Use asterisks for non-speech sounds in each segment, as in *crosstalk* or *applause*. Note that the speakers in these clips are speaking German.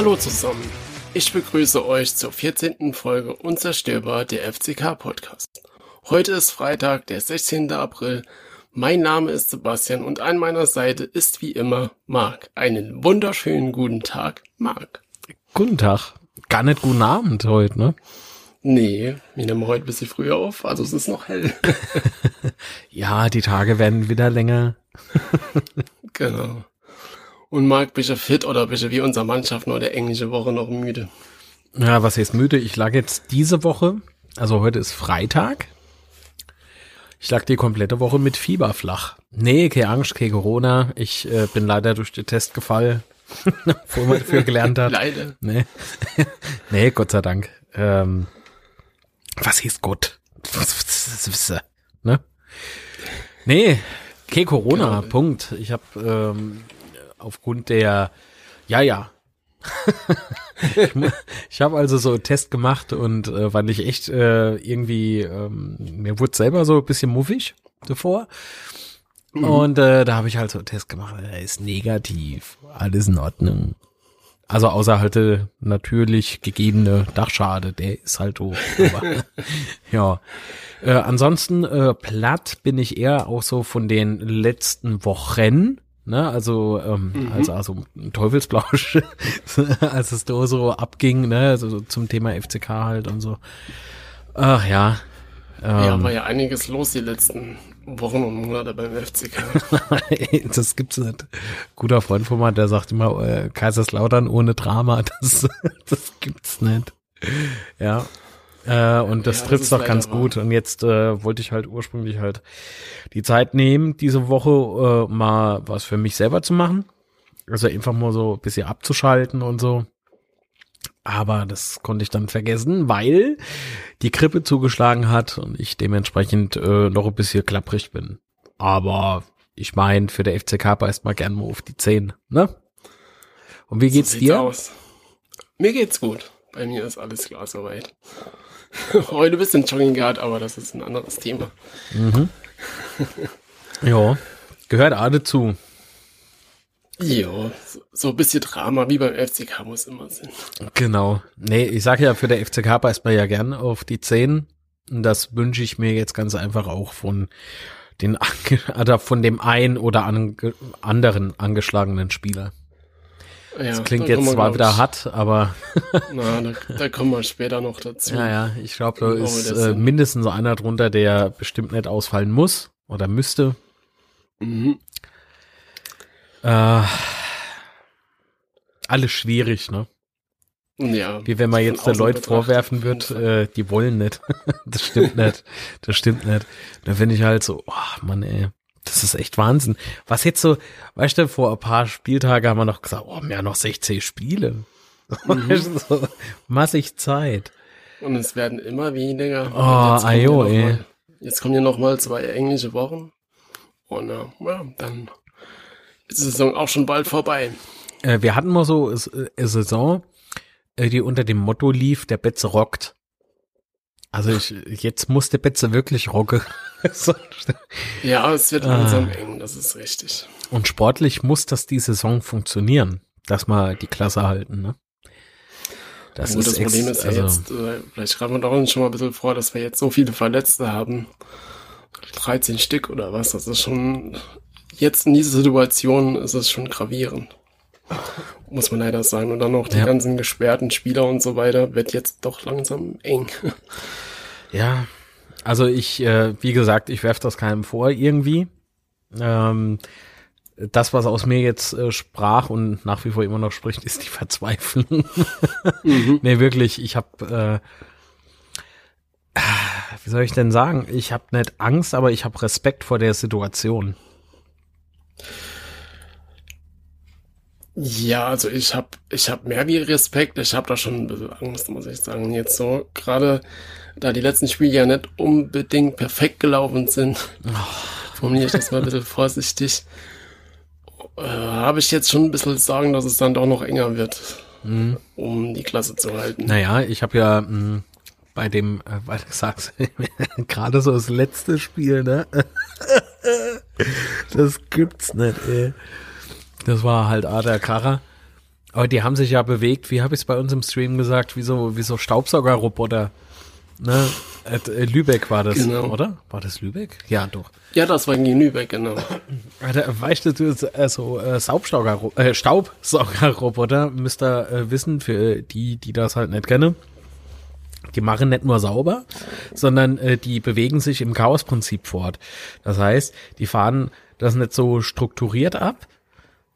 Hallo zusammen. Ich begrüße euch zur 14. Folge Unzerstörbar der FCK Podcast. Heute ist Freitag, der 16. April. Mein Name ist Sebastian und an meiner Seite ist wie immer Marc. Einen wunderschönen guten Tag, Marc. Guten Tag. Gar nicht guten Abend heute, ne? Nee, wir nehmen heute ein bisschen früher auf, also es ist noch hell. *laughs* ja, die Tage werden wieder länger. genau. Und Marc, bist du fit oder bist du wie unsere Mannschaft nur der englische Woche noch müde? Ja, was heißt müde? Ich lag jetzt diese Woche, also heute ist Freitag. Ich lag die komplette Woche mit Fieber flach. Nee, keine Angst, keine Corona. Ich äh, bin leider durch den Test gefallen, *laughs* wo man dafür gelernt hat. leider. Nee. *laughs* nee, Gott sei Dank. Ähm, was hieß Gott? *laughs* ne? Nee, keine Corona, genau. Punkt. Ich habe ähm, aufgrund der, ja, ja. *laughs* ich habe also so einen Test gemacht und äh, fand ich echt äh, irgendwie, ähm, mir wurde selber so ein bisschen muffig davor. Mhm. Und äh, da habe ich halt so einen Test gemacht, er ist negativ, alles in Ordnung. Also außer halt äh, natürlich gegebene Dachschade, der ist halt hoch. Aber, *laughs* ja. Äh, ansonsten äh, platt bin ich eher auch so von den letzten Wochen. Ne, also, ähm, mhm. also, also Teufelsblausch, *laughs* als es da so abging, ne, also zum Thema FCK halt und so. Ach ja. Ähm, ja, war ja einiges los die letzten Wochen und Monate beim FCK. *laughs* das gibt's nicht. Guter Freund von mir, der sagt immer, äh, Kaiserslautern ohne Drama, *laughs* das, das gibt's nicht. Ja. Äh, und das ja, trifft's doch ganz gut. Und jetzt äh, wollte ich halt ursprünglich halt die Zeit nehmen, diese Woche äh, mal was für mich selber zu machen. Also einfach mal so ein bisschen abzuschalten und so. Aber das konnte ich dann vergessen, weil die Krippe zugeschlagen hat und ich dementsprechend äh, noch ein bisschen klapprig bin. Aber ich meine, für der FCK beißt mal gern mal auf die Zehen, ne? Und wie geht's so dir? Aus. Mir geht's gut. Bei mir ist alles klar soweit. *laughs* Heute ein bisschen Jogging gehabt, aber das ist ein anderes Thema. Mhm. ja, gehört alle zu. Ja, so ein bisschen Drama wie beim FCK muss immer sein. Genau. Nee, ich sage ja, für der FCK beißt man ja gern auf die Zehen. Und das wünsche ich mir jetzt ganz einfach auch von den *laughs* oder von dem ein oder anderen angeschlagenen Spieler. Ja, das klingt jetzt zwar wieder hart, aber. *laughs* Na, da, da, kommen wir später noch dazu. Ja, ja, ich glaube, da ist äh, mindestens einer drunter, der bestimmt nicht ausfallen muss oder müsste. Mhm. Äh, alles schwierig, ne? Ja. Wie wenn man jetzt der Leute vorwerfen wird, äh, die wollen nicht. *laughs* das stimmt nicht. Das stimmt nicht. Da finde ich halt so, oh Mann, ey. Das ist echt Wahnsinn. Was jetzt so, weißt du, vor ein paar Spieltagen haben wir noch gesagt, oh, mehr noch 16 Spiele. Mhm. *laughs* so, massig Zeit. Und es werden immer weniger. Oh, ayo, ey. Mal, jetzt kommen ja noch mal zwei englische Wochen. Und äh, ja, dann ist die Saison auch schon bald vorbei. Äh, wir hatten mal so eine äh, Saison, äh, die unter dem Motto lief, der Betze rockt. Also ich, jetzt muss der Betze wirklich rocken. *laughs* ja, es wird langsam ah. eng, das ist richtig. Und sportlich muss das die Saison funktionieren, dass wir die Klasse halten, ne? Das, Gut, das Problem ist ja also, jetzt, äh, vielleicht schreiben wir doch uns schon mal ein bisschen vor, dass wir jetzt so viele Verletzte haben. 13 Stück oder was, das ist schon, jetzt in dieser Situation ist es schon gravierend. Muss man leider sagen. Und dann noch die ja. ganzen gesperrten Spieler und so weiter, wird jetzt doch langsam eng. *laughs* Ja, also ich, äh, wie gesagt, ich werfe das keinem vor irgendwie. Ähm, das, was aus mir jetzt äh, sprach und nach wie vor immer noch spricht, *laughs* ist die Verzweiflung. mhm. nee, wirklich, ich habe, äh, wie soll ich denn sagen, ich habe nicht Angst, aber ich habe Respekt vor der Situation. Ja, also ich habe ich hab mehr wie Respekt, ich habe da schon ein bisschen Angst, muss ich sagen. Jetzt so, gerade da die letzten Spiele ja nicht unbedingt perfekt gelaufen sind, oh. formuliere ich das mal ein bisschen *laughs* vorsichtig, äh, habe ich jetzt schon ein bisschen Sorgen, dass es dann doch noch enger wird, mhm. um die Klasse zu halten. Naja, ich habe ja mh, hm, bei dem, äh, weil du sagst, *laughs* gerade so das letzte Spiel, ne? *laughs* das gibt's nicht, ey. Das war halt A der Kracher. Aber die haben sich ja bewegt, wie habe ich es bei uns im Stream gesagt, wie so, wie so Staubsaugerroboter. Ne? Äh, Lübeck war das, genau. oder? War das Lübeck? Ja, doch. Ja, das war in Lübeck, genau. *clears throat* Weißt du, also äh, Staubsauger, äh, Staubsaugerroboter, müsst ihr äh, wissen, für die, die das halt nicht kennen. Die machen nicht nur sauber, sondern äh, die bewegen sich im Chaosprinzip fort. Das heißt, die fahren das nicht so strukturiert ab,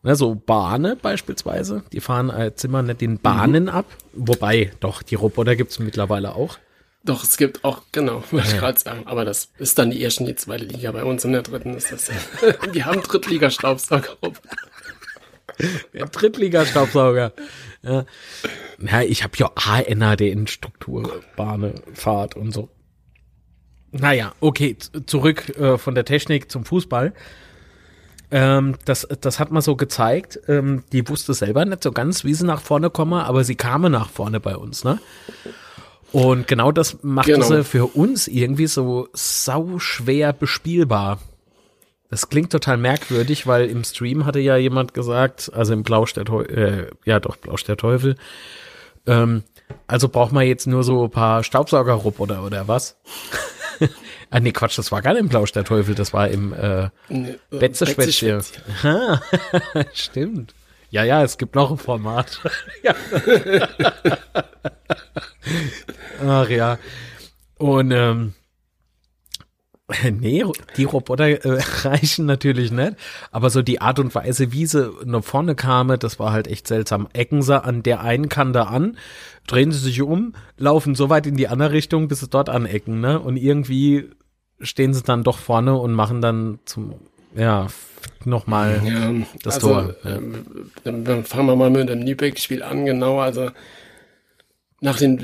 ne, so Bahne beispielsweise. Die fahren als immer nicht den Bahnen mhm. ab. Wobei, doch, die Roboter gibt's mittlerweile auch. Doch, es gibt auch, genau, *laughs* wollte ich gerade sagen. Aber das ist dann die erste und die zweite Liga. Bei uns in der dritten ist das. die *laughs* haben Drittliga-Staubsauger. Der Drittliga-Staubsauger. Ja. ja, ich habe ja ANADN-Struktur, Bahne, Fahrt und so. Naja, okay, zurück äh, von der Technik zum Fußball. Ähm, das, das hat man so gezeigt. Ähm, die wusste selber nicht so ganz, wie sie nach vorne komme, aber sie kam nach vorne bei uns, ne? Und genau das macht genau. sie für uns irgendwie so sau schwer bespielbar. Das klingt total merkwürdig, weil im Stream hatte ja jemand gesagt, also im Blausch der Teufel, äh, ja doch, Blausch der Teufel, ähm, also braucht man jetzt nur so ein paar Staubsaugerroboter oder was? *laughs* ah nee, Quatsch, das war gar nicht im Blausch der Teufel, das war im äh, nee, äh, Betze *laughs* *laughs* Stimmt. Ja, ja, es gibt noch ein Format. *laughs* Ach ja. Und ähm, Nee, die Roboter äh, *laughs* reichen natürlich nicht. Aber so die Art und Weise, wie sie nach vorne kamen, das war halt echt seltsam. Ecken sie an der einen Kante an, drehen sie sich um, laufen so weit in die andere Richtung, bis sie dort anecken, ne? Und irgendwie stehen sie dann doch vorne und machen dann zum, ja, nochmal ja, das also, Tor. Ja. Ähm, dann fangen wir mal mit dem Nübeck-Spiel an, genau. Also nach den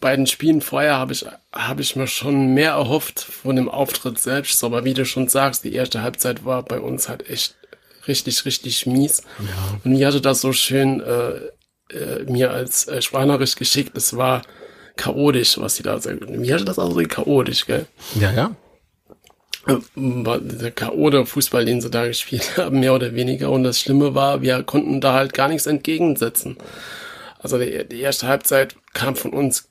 beiden Spielen vorher habe ich, habe ich mir schon mehr erhofft von dem Auftritt selbst. Aber wie du schon sagst, die erste Halbzeit war bei uns halt echt richtig, richtig mies. Ja. Und mir hatte das so schön äh, äh, mir als äh, Sprachnachricht geschickt. Es war chaotisch, was sie da sagen. Mir hatte das auch so chaotisch, gell? Ja, ja. Der K.O. Fußball, den sie da gespielt *laughs* haben, mehr oder weniger. Und das Schlimme war, wir konnten da halt gar nichts entgegensetzen. Also die, die erste Halbzeit kam von uns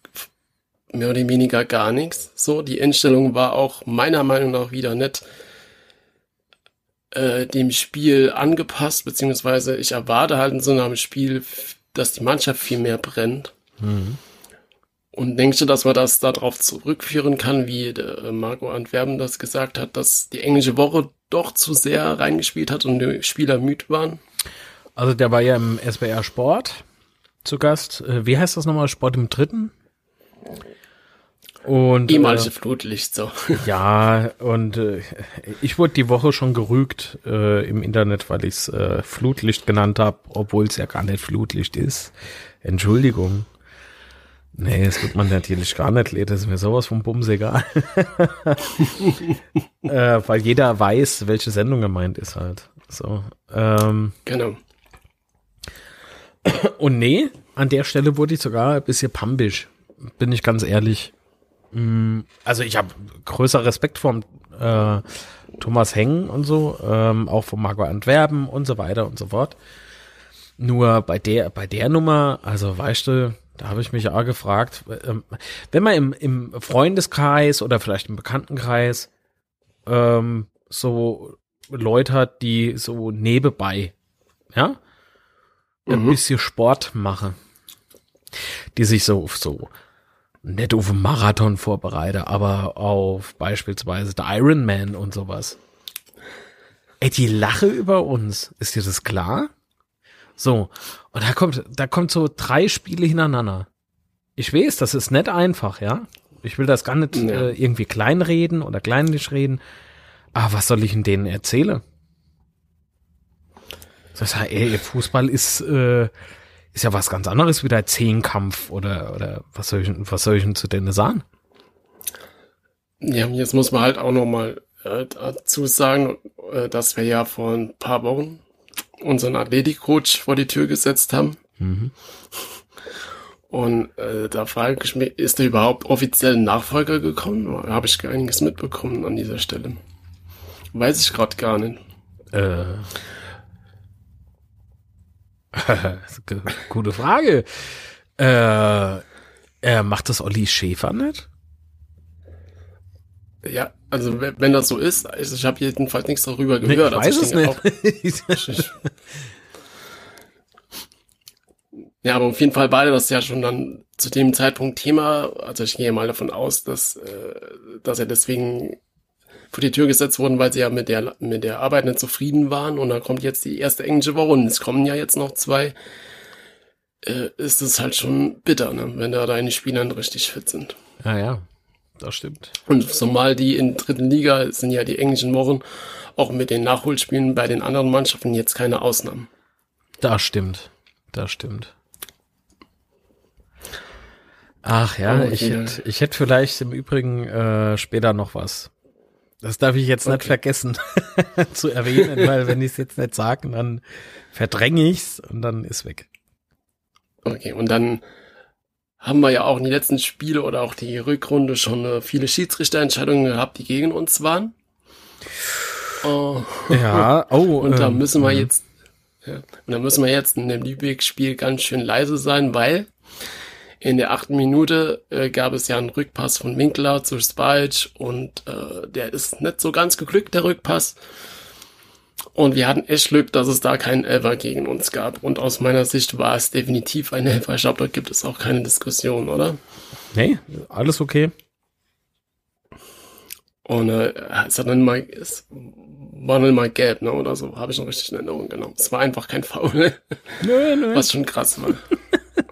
mehr oder weniger gar nichts. So, die Endstellung war auch meiner Meinung nach wieder nicht äh, dem Spiel angepasst, beziehungsweise ich erwarte halt in so einem Spiel, dass die Mannschaft viel mehr brennt. Mhm. Und denkst du, dass man das darauf zurückführen kann, wie der äh, Marco Antwerpen das gesagt hat, dass die englische Woche doch zu sehr reingespielt hat und die Spieler müde waren? Also der war ja im SBR Sport zu Gast. Äh, wie heißt das nochmal? Sport im Dritten? Und, Ehemalige äh, Flutlicht, so. *laughs* Ja, und äh, ich wurde die Woche schon gerügt äh, im Internet, weil ich es äh, Flutlicht genannt habe, obwohl es ja gar nicht Flutlicht ist. Entschuldigung. Nee, das wird man natürlich gar nicht lesen. Das ist mir sowas vom Bums egal. *laughs* äh, weil jeder weiß, welche Sendung gemeint ist halt. So. Ähm, genau. Und nee, an der Stelle wurde ich sogar ein bisschen pambisch. Bin ich ganz ehrlich. Mm, also ich habe größer Respekt vor äh, Thomas Hengen und so, ähm, auch von Marco Antwerpen und so weiter und so fort. Nur bei der, bei der Nummer, also weißt du, da habe ich mich auch gefragt, ähm, wenn man im, im Freundeskreis oder vielleicht im Bekanntenkreis ähm, so Leute hat, die so nebenbei, ja, mhm. ein bisschen Sport machen, die sich so so nicht auf einen Marathon vorbereiten, aber auf beispielsweise der Ironman und sowas. Ey, die lache über uns. Ist dir das klar? So, und da kommt, da kommt so drei Spiele hintereinander. Ich weiß, das ist nicht einfach, ja. Ich will das gar nicht ja. äh, irgendwie kleinreden oder kleinlich reden. Aber was soll ich denn denen erzählen? Das heißt, ey, Fußball ist, äh, ist ja was ganz anderes wie der Zehnkampf oder, oder was soll ich, was soll ich denn zu denen sagen? Ja, jetzt muss man halt auch noch mal äh, dazu sagen, äh, dass wir ja vor ein paar Wochen unseren Athletikcoach vor die Tür gesetzt haben. Mhm. Und äh, da frage ich mich, ist da überhaupt offiziell ein Nachfolger gekommen? Habe ich einiges mitbekommen an dieser Stelle. Weiß ich gerade gar nicht. Äh. *laughs* Gute Frage. Äh, äh, macht das Olli Schäfer nicht? Ja, also wenn das so ist, ich habe jedenfalls nichts darüber gehört. Ich weiß also ich es nicht. *laughs* Ja, aber auf jeden Fall beide das ja schon dann zu dem Zeitpunkt Thema. Also ich gehe mal davon aus, dass, äh, dass er deswegen vor die Tür gesetzt wurden, weil sie ja mit der, mit der Arbeit nicht zufrieden waren. Und dann kommt jetzt die erste englische Woche und es kommen ja jetzt noch zwei. Äh, ist es halt schon bitter, ne? wenn da deine Spieler nicht richtig fit sind. Ja, ja, das stimmt. Und zumal die in dritten Liga sind ja die englischen Wochen auch mit den Nachholspielen bei den anderen Mannschaften jetzt keine Ausnahmen. Das stimmt. Das stimmt. Ach ja, ich hätte, ich hätte vielleicht im Übrigen äh, später noch was. Das darf ich jetzt okay. nicht vergessen *laughs* zu erwähnen, weil wenn ich es jetzt nicht sage, dann verdränge ich's und dann ist weg. Okay, und dann haben wir ja auch in den letzten Spiele oder auch die Rückrunde schon äh, viele Schiedsrichterentscheidungen gehabt, die gegen uns waren. Oh. Ja, *laughs* oh. Und da ähm, müssen wir mhm. jetzt, ja, und da müssen wir jetzt in dem Lübeck-Spiel ganz schön leise sein, weil in der achten Minute äh, gab es ja einen Rückpass von Winkler zu Spalch und äh, der ist nicht so ganz geglückt, der Rückpass. Und wir hatten echt Glück, dass es da keinen Elfer gegen uns gab. Und aus meiner Sicht war es definitiv ein Elfer. Ich glaube, da gibt es auch keine Diskussion, oder? Nee, alles okay. Und äh, es hat dann mal, es war dann mal gelb, ne, oder so, habe ich noch richtig in Erinnerung genommen. Es war einfach kein Foul, ne? *laughs* Nö, nö. Was schon krass war. Ja.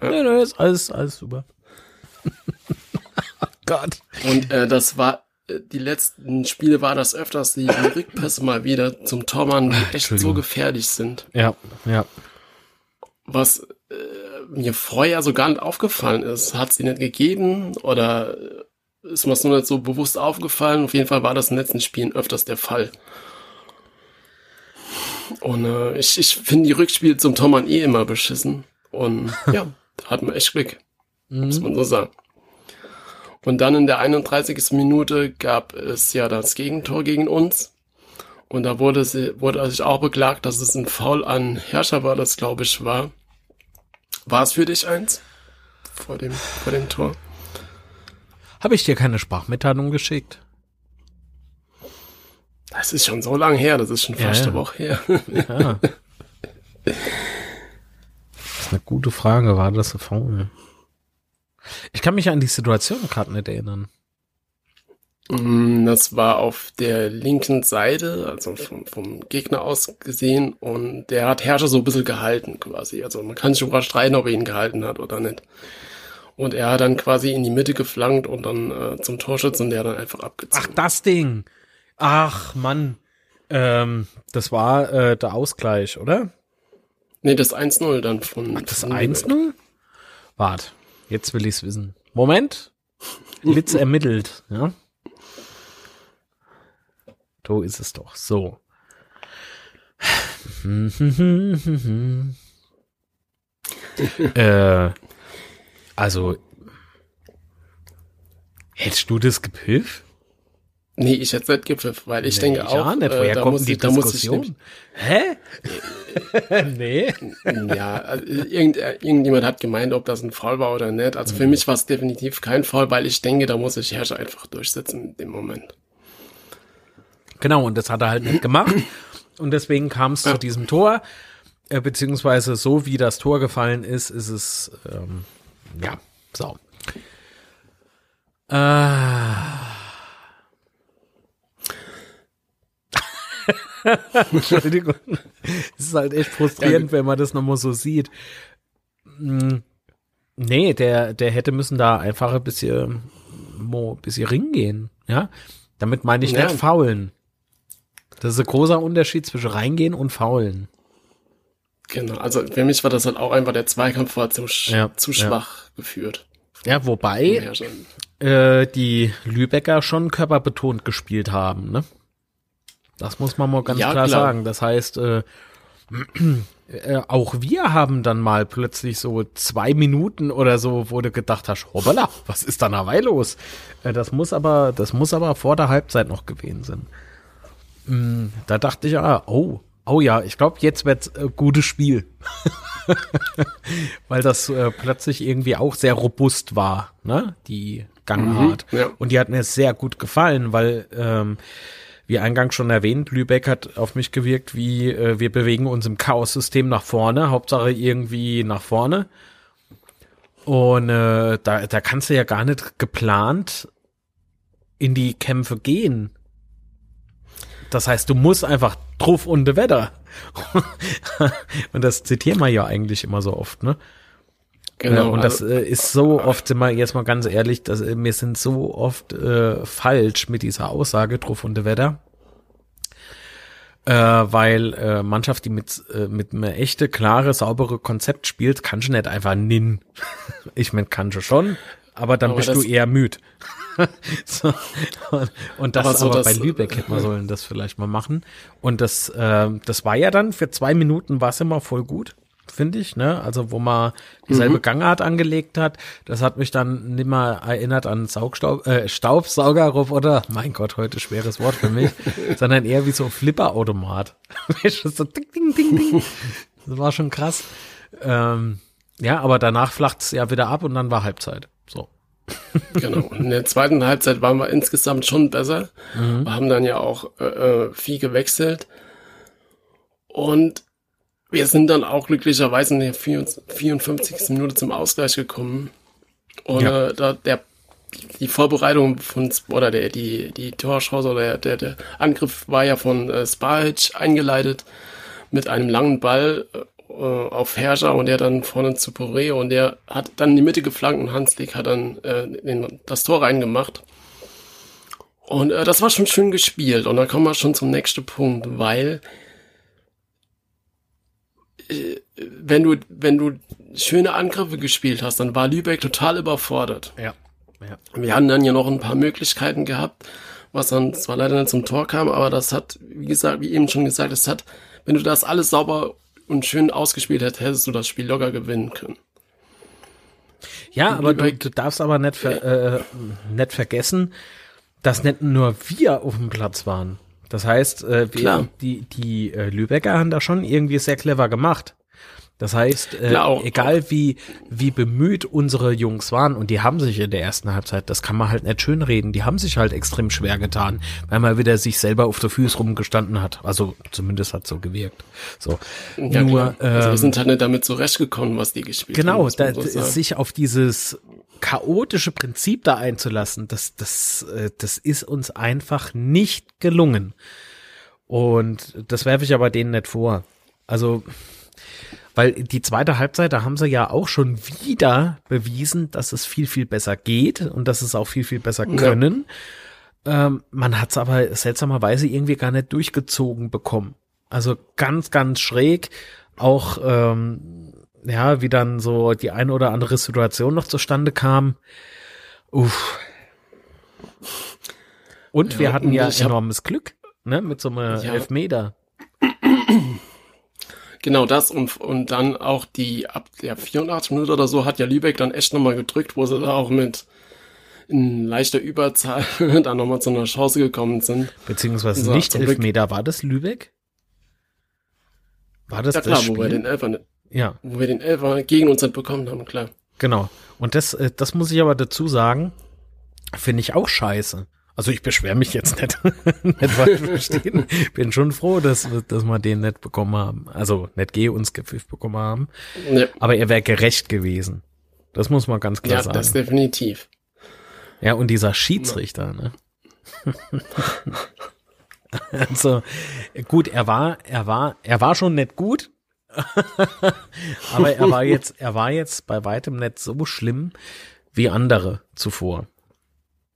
*laughs* Nö, nö, ist alles, alles super. *laughs* oh Gott. Und äh, das war, die letzten Spiele war das öfters, die, die *laughs* Rückpässe mal wieder zum Tormann, die echt so gefährlich sind. Ja, ja. Was äh, mir vorher so gar nicht aufgefallen ist. Hat sie nicht gegeben oder ist mir es nur nicht so bewusst aufgefallen? Auf jeden Fall war das in den letzten Spielen öfters der Fall. Und äh, ich, ich finde die Rückspiele zum Tormann eh immer beschissen. Und *laughs* ja, da hat man echt Glück, mhm. muss man so sagen. Und dann in der 31. Minute gab es ja das Gegentor gegen uns. Und da wurde, sie, wurde sich auch beklagt, dass es ein Foul an Herrscher war, das glaube ich war. War es für dich eins? Vor dem, vor dem Tor? Habe ich dir keine Sprachmitteilung geschickt? Das ist schon so lang her, das ist schon fast ja, eine Woche her. Ja. *laughs* eine gute Frage. War das Faul? Ich kann mich an die Situation gerade nicht erinnern. Mm, das war auf der linken Seite, also vom, vom, Gegner aus gesehen, und der hat Herrscher so ein bisschen gehalten quasi. Also man kann sich sogar streiten, ob er ihn gehalten hat oder nicht. Und er hat dann quasi in die Mitte geflankt und dann äh, zum Torschützen, der dann einfach abgezogen. Ach, das Ding. Ach, Mann. Ähm, das war äh, der Ausgleich, oder? Nee, das 1-0 dann von. Ach, das 1-0? Wart, jetzt will ich's wissen. Moment. Litz ermittelt, ja. So ist es doch. So. äh, also, hättest du das gepfiffen? Nee, ich hätte nicht gepfiffen, weil ich nee, denke auch, ja, nicht. Woher äh, da, muss die ich, muss ich Hä? *laughs* nee. Ja, also irgend, irgendjemand hat gemeint, ob das ein Fall war oder nicht. Also mhm. für mich war es definitiv kein Fall, weil ich denke, da muss sich Herrscher einfach durchsetzen in dem Moment. Genau, und das hat er halt nicht gemacht. Und deswegen kam es ja. zu diesem Tor. Äh, beziehungsweise so wie das Tor gefallen ist, ist es, ähm, ja, so. Äh, Entschuldigung. Es ist halt echt frustrierend, wenn man das nochmal so sieht. Hm, nee, der, der hätte müssen da einfach ein bisschen, mo, bisschen Ring gehen, ja. Damit meine ich ja. nicht faulen. Das ist ein großer Unterschied zwischen reingehen und faulen. Genau, also für mich war das halt auch einfach, der Zweikampf war zu, ja, zu schwach ja. geführt. Ja, wobei äh, die Lübecker schon körperbetont gespielt haben, ne? Das muss man mal ganz ja, klar, klar, sagen. Das heißt, äh, *clears throat* äh, auch wir haben dann mal plötzlich so zwei Minuten oder so, wo du gedacht hast, hoppala, was ist da dabei los? Äh, das muss aber, das muss aber vor der Halbzeit noch gewesen sein. Mm, da dachte ich, ah, oh, oh ja, ich glaube, jetzt wird's äh, gutes Spiel. *laughs* weil das äh, plötzlich irgendwie auch sehr robust war, ne? Die Gangart. Mhm, ja. Und die hat mir sehr gut gefallen, weil ähm, wie eingangs schon erwähnt, Lübeck hat auf mich gewirkt, wie äh, wir bewegen uns im Chaos-System nach vorne, Hauptsache irgendwie nach vorne. Und äh, da, da kannst du ja gar nicht geplant in die Kämpfe gehen. Das heißt, du musst einfach drauf und Wetter. *laughs* und das zitieren wir ja eigentlich immer so oft, ne? Genau. und das also, äh, ist so oft, wir jetzt mal ganz ehrlich, dass äh, wir sind so oft äh, falsch mit dieser Aussage drauf und Wetter. Äh, weil äh, Mannschaft, die mit äh, mit einem echte, klare, saubere Konzept spielt, kann schon nicht einfach nin. *laughs* ich mein, kann schon, aber dann aber bist du eher müd. *laughs* so, und, und das aber, so, aber bei Lübeck hätte man sollen das vielleicht mal machen. Und das, äh, das war ja dann für zwei Minuten war es immer voll gut finde ich, ne? Also wo man dieselbe mhm. Gangart angelegt hat. Das hat mich dann nimmer erinnert an Saugstaub, äh, Staubsaugerroboter. Mein Gott, heute schweres Wort für mich, *laughs* sondern eher wie so Flipperautomat. *laughs* so ding, ding, ding, ding. Das war schon krass. Ähm, ja, aber danach flacht's ja wieder ab und dann war Halbzeit. So. genau. In der zweiten Halbzeit waren wir insgesamt schon besser. Mhm. Wir haben dann ja auch äh, äh viel gewechselt. Und wir sind dann auch glücklicherweise in der 54. Minute zum Ausgleich gekommen. Und ja. äh, da der die Vorbereitung von oder der die die Torchance oder der, der Angriff war ja von äh, Spahic eingeleitet mit einem langen Ball äh, auf Herrscher und der dann vorne zu Poré und der hat dann in die Mitte geflankt und Hanslik hat dann äh, den, das Tor reingemacht. Und äh, das war schon schön gespielt und dann kommen wir schon zum nächsten Punkt, weil wenn du, wenn du schöne Angriffe gespielt hast, dann war Lübeck total überfordert. Ja. ja. Wir hatten dann ja noch ein paar Möglichkeiten gehabt, was dann zwar leider nicht zum Tor kam, aber das hat, wie gesagt, wie eben schon gesagt, es hat, wenn du das alles sauber und schön ausgespielt hättest, hättest du das Spiel locker gewinnen können. Ja, aber du, du, darfst aber nicht, ver, äh, nicht vergessen, dass nicht nur wir auf dem Platz waren. Das heißt, äh, wir, die, die äh, Lübecker haben da schon irgendwie sehr clever gemacht. Das heißt, äh, Klar, egal wie, wie bemüht unsere Jungs waren, und die haben sich in der ersten Halbzeit, das kann man halt nicht schön reden, die haben sich halt extrem schwer getan, weil man wieder sich selber auf der Füße rumgestanden hat. Also zumindest hat so gewirkt. So. Ja, Nur, ähm, also wir sind halt nicht damit zurechtgekommen, was die gespielt genau, haben. Genau, so sich auf dieses chaotische Prinzip da einzulassen, das, das, äh, das ist uns einfach nicht gelungen. Und das werfe ich aber denen nicht vor. Also, weil die zweite Halbzeit, da haben sie ja auch schon wieder bewiesen, dass es viel, viel besser geht und dass es auch viel, viel besser können. Ja. Ähm, man hat es aber seltsamerweise irgendwie gar nicht durchgezogen bekommen. Also ganz, ganz schräg. Auch ähm, ja, wie dann so die eine oder andere Situation noch zustande kam. Uff. Und ja, wir hatten ja enormes Glück, ne, mit so einem ja. Elfmeter. Genau das und, und dann auch die, ab der 84 Minuten oder so hat ja Lübeck dann echt nochmal gedrückt, wo sie da auch mit in leichter Überzahl *laughs* dann nochmal zu einer Chance gekommen sind. Beziehungsweise so, nicht Elfmeter, war das Lübeck? War das ja, klar, das Spiel? wo wir den Elfer, ja. Wo wir den Elfer gegen uns halt bekommen haben, klar. Genau. Und das, äh, das muss ich aber dazu sagen, finde ich auch scheiße. Also ich beschwere mich jetzt nicht, *laughs* nicht falsch verstehen. Bin schon froh, dass, dass wir den nicht bekommen haben. Also nicht G uns gepfifft bekommen haben. Ja. Aber er wäre gerecht gewesen. Das muss man ganz klar ja, sagen. Ja, das definitiv. Ja, und dieser Schiedsrichter, ne? *laughs* also gut, er war, er war, er war schon nicht gut, *laughs* Aber er war jetzt, er war jetzt bei weitem nicht so schlimm wie andere zuvor.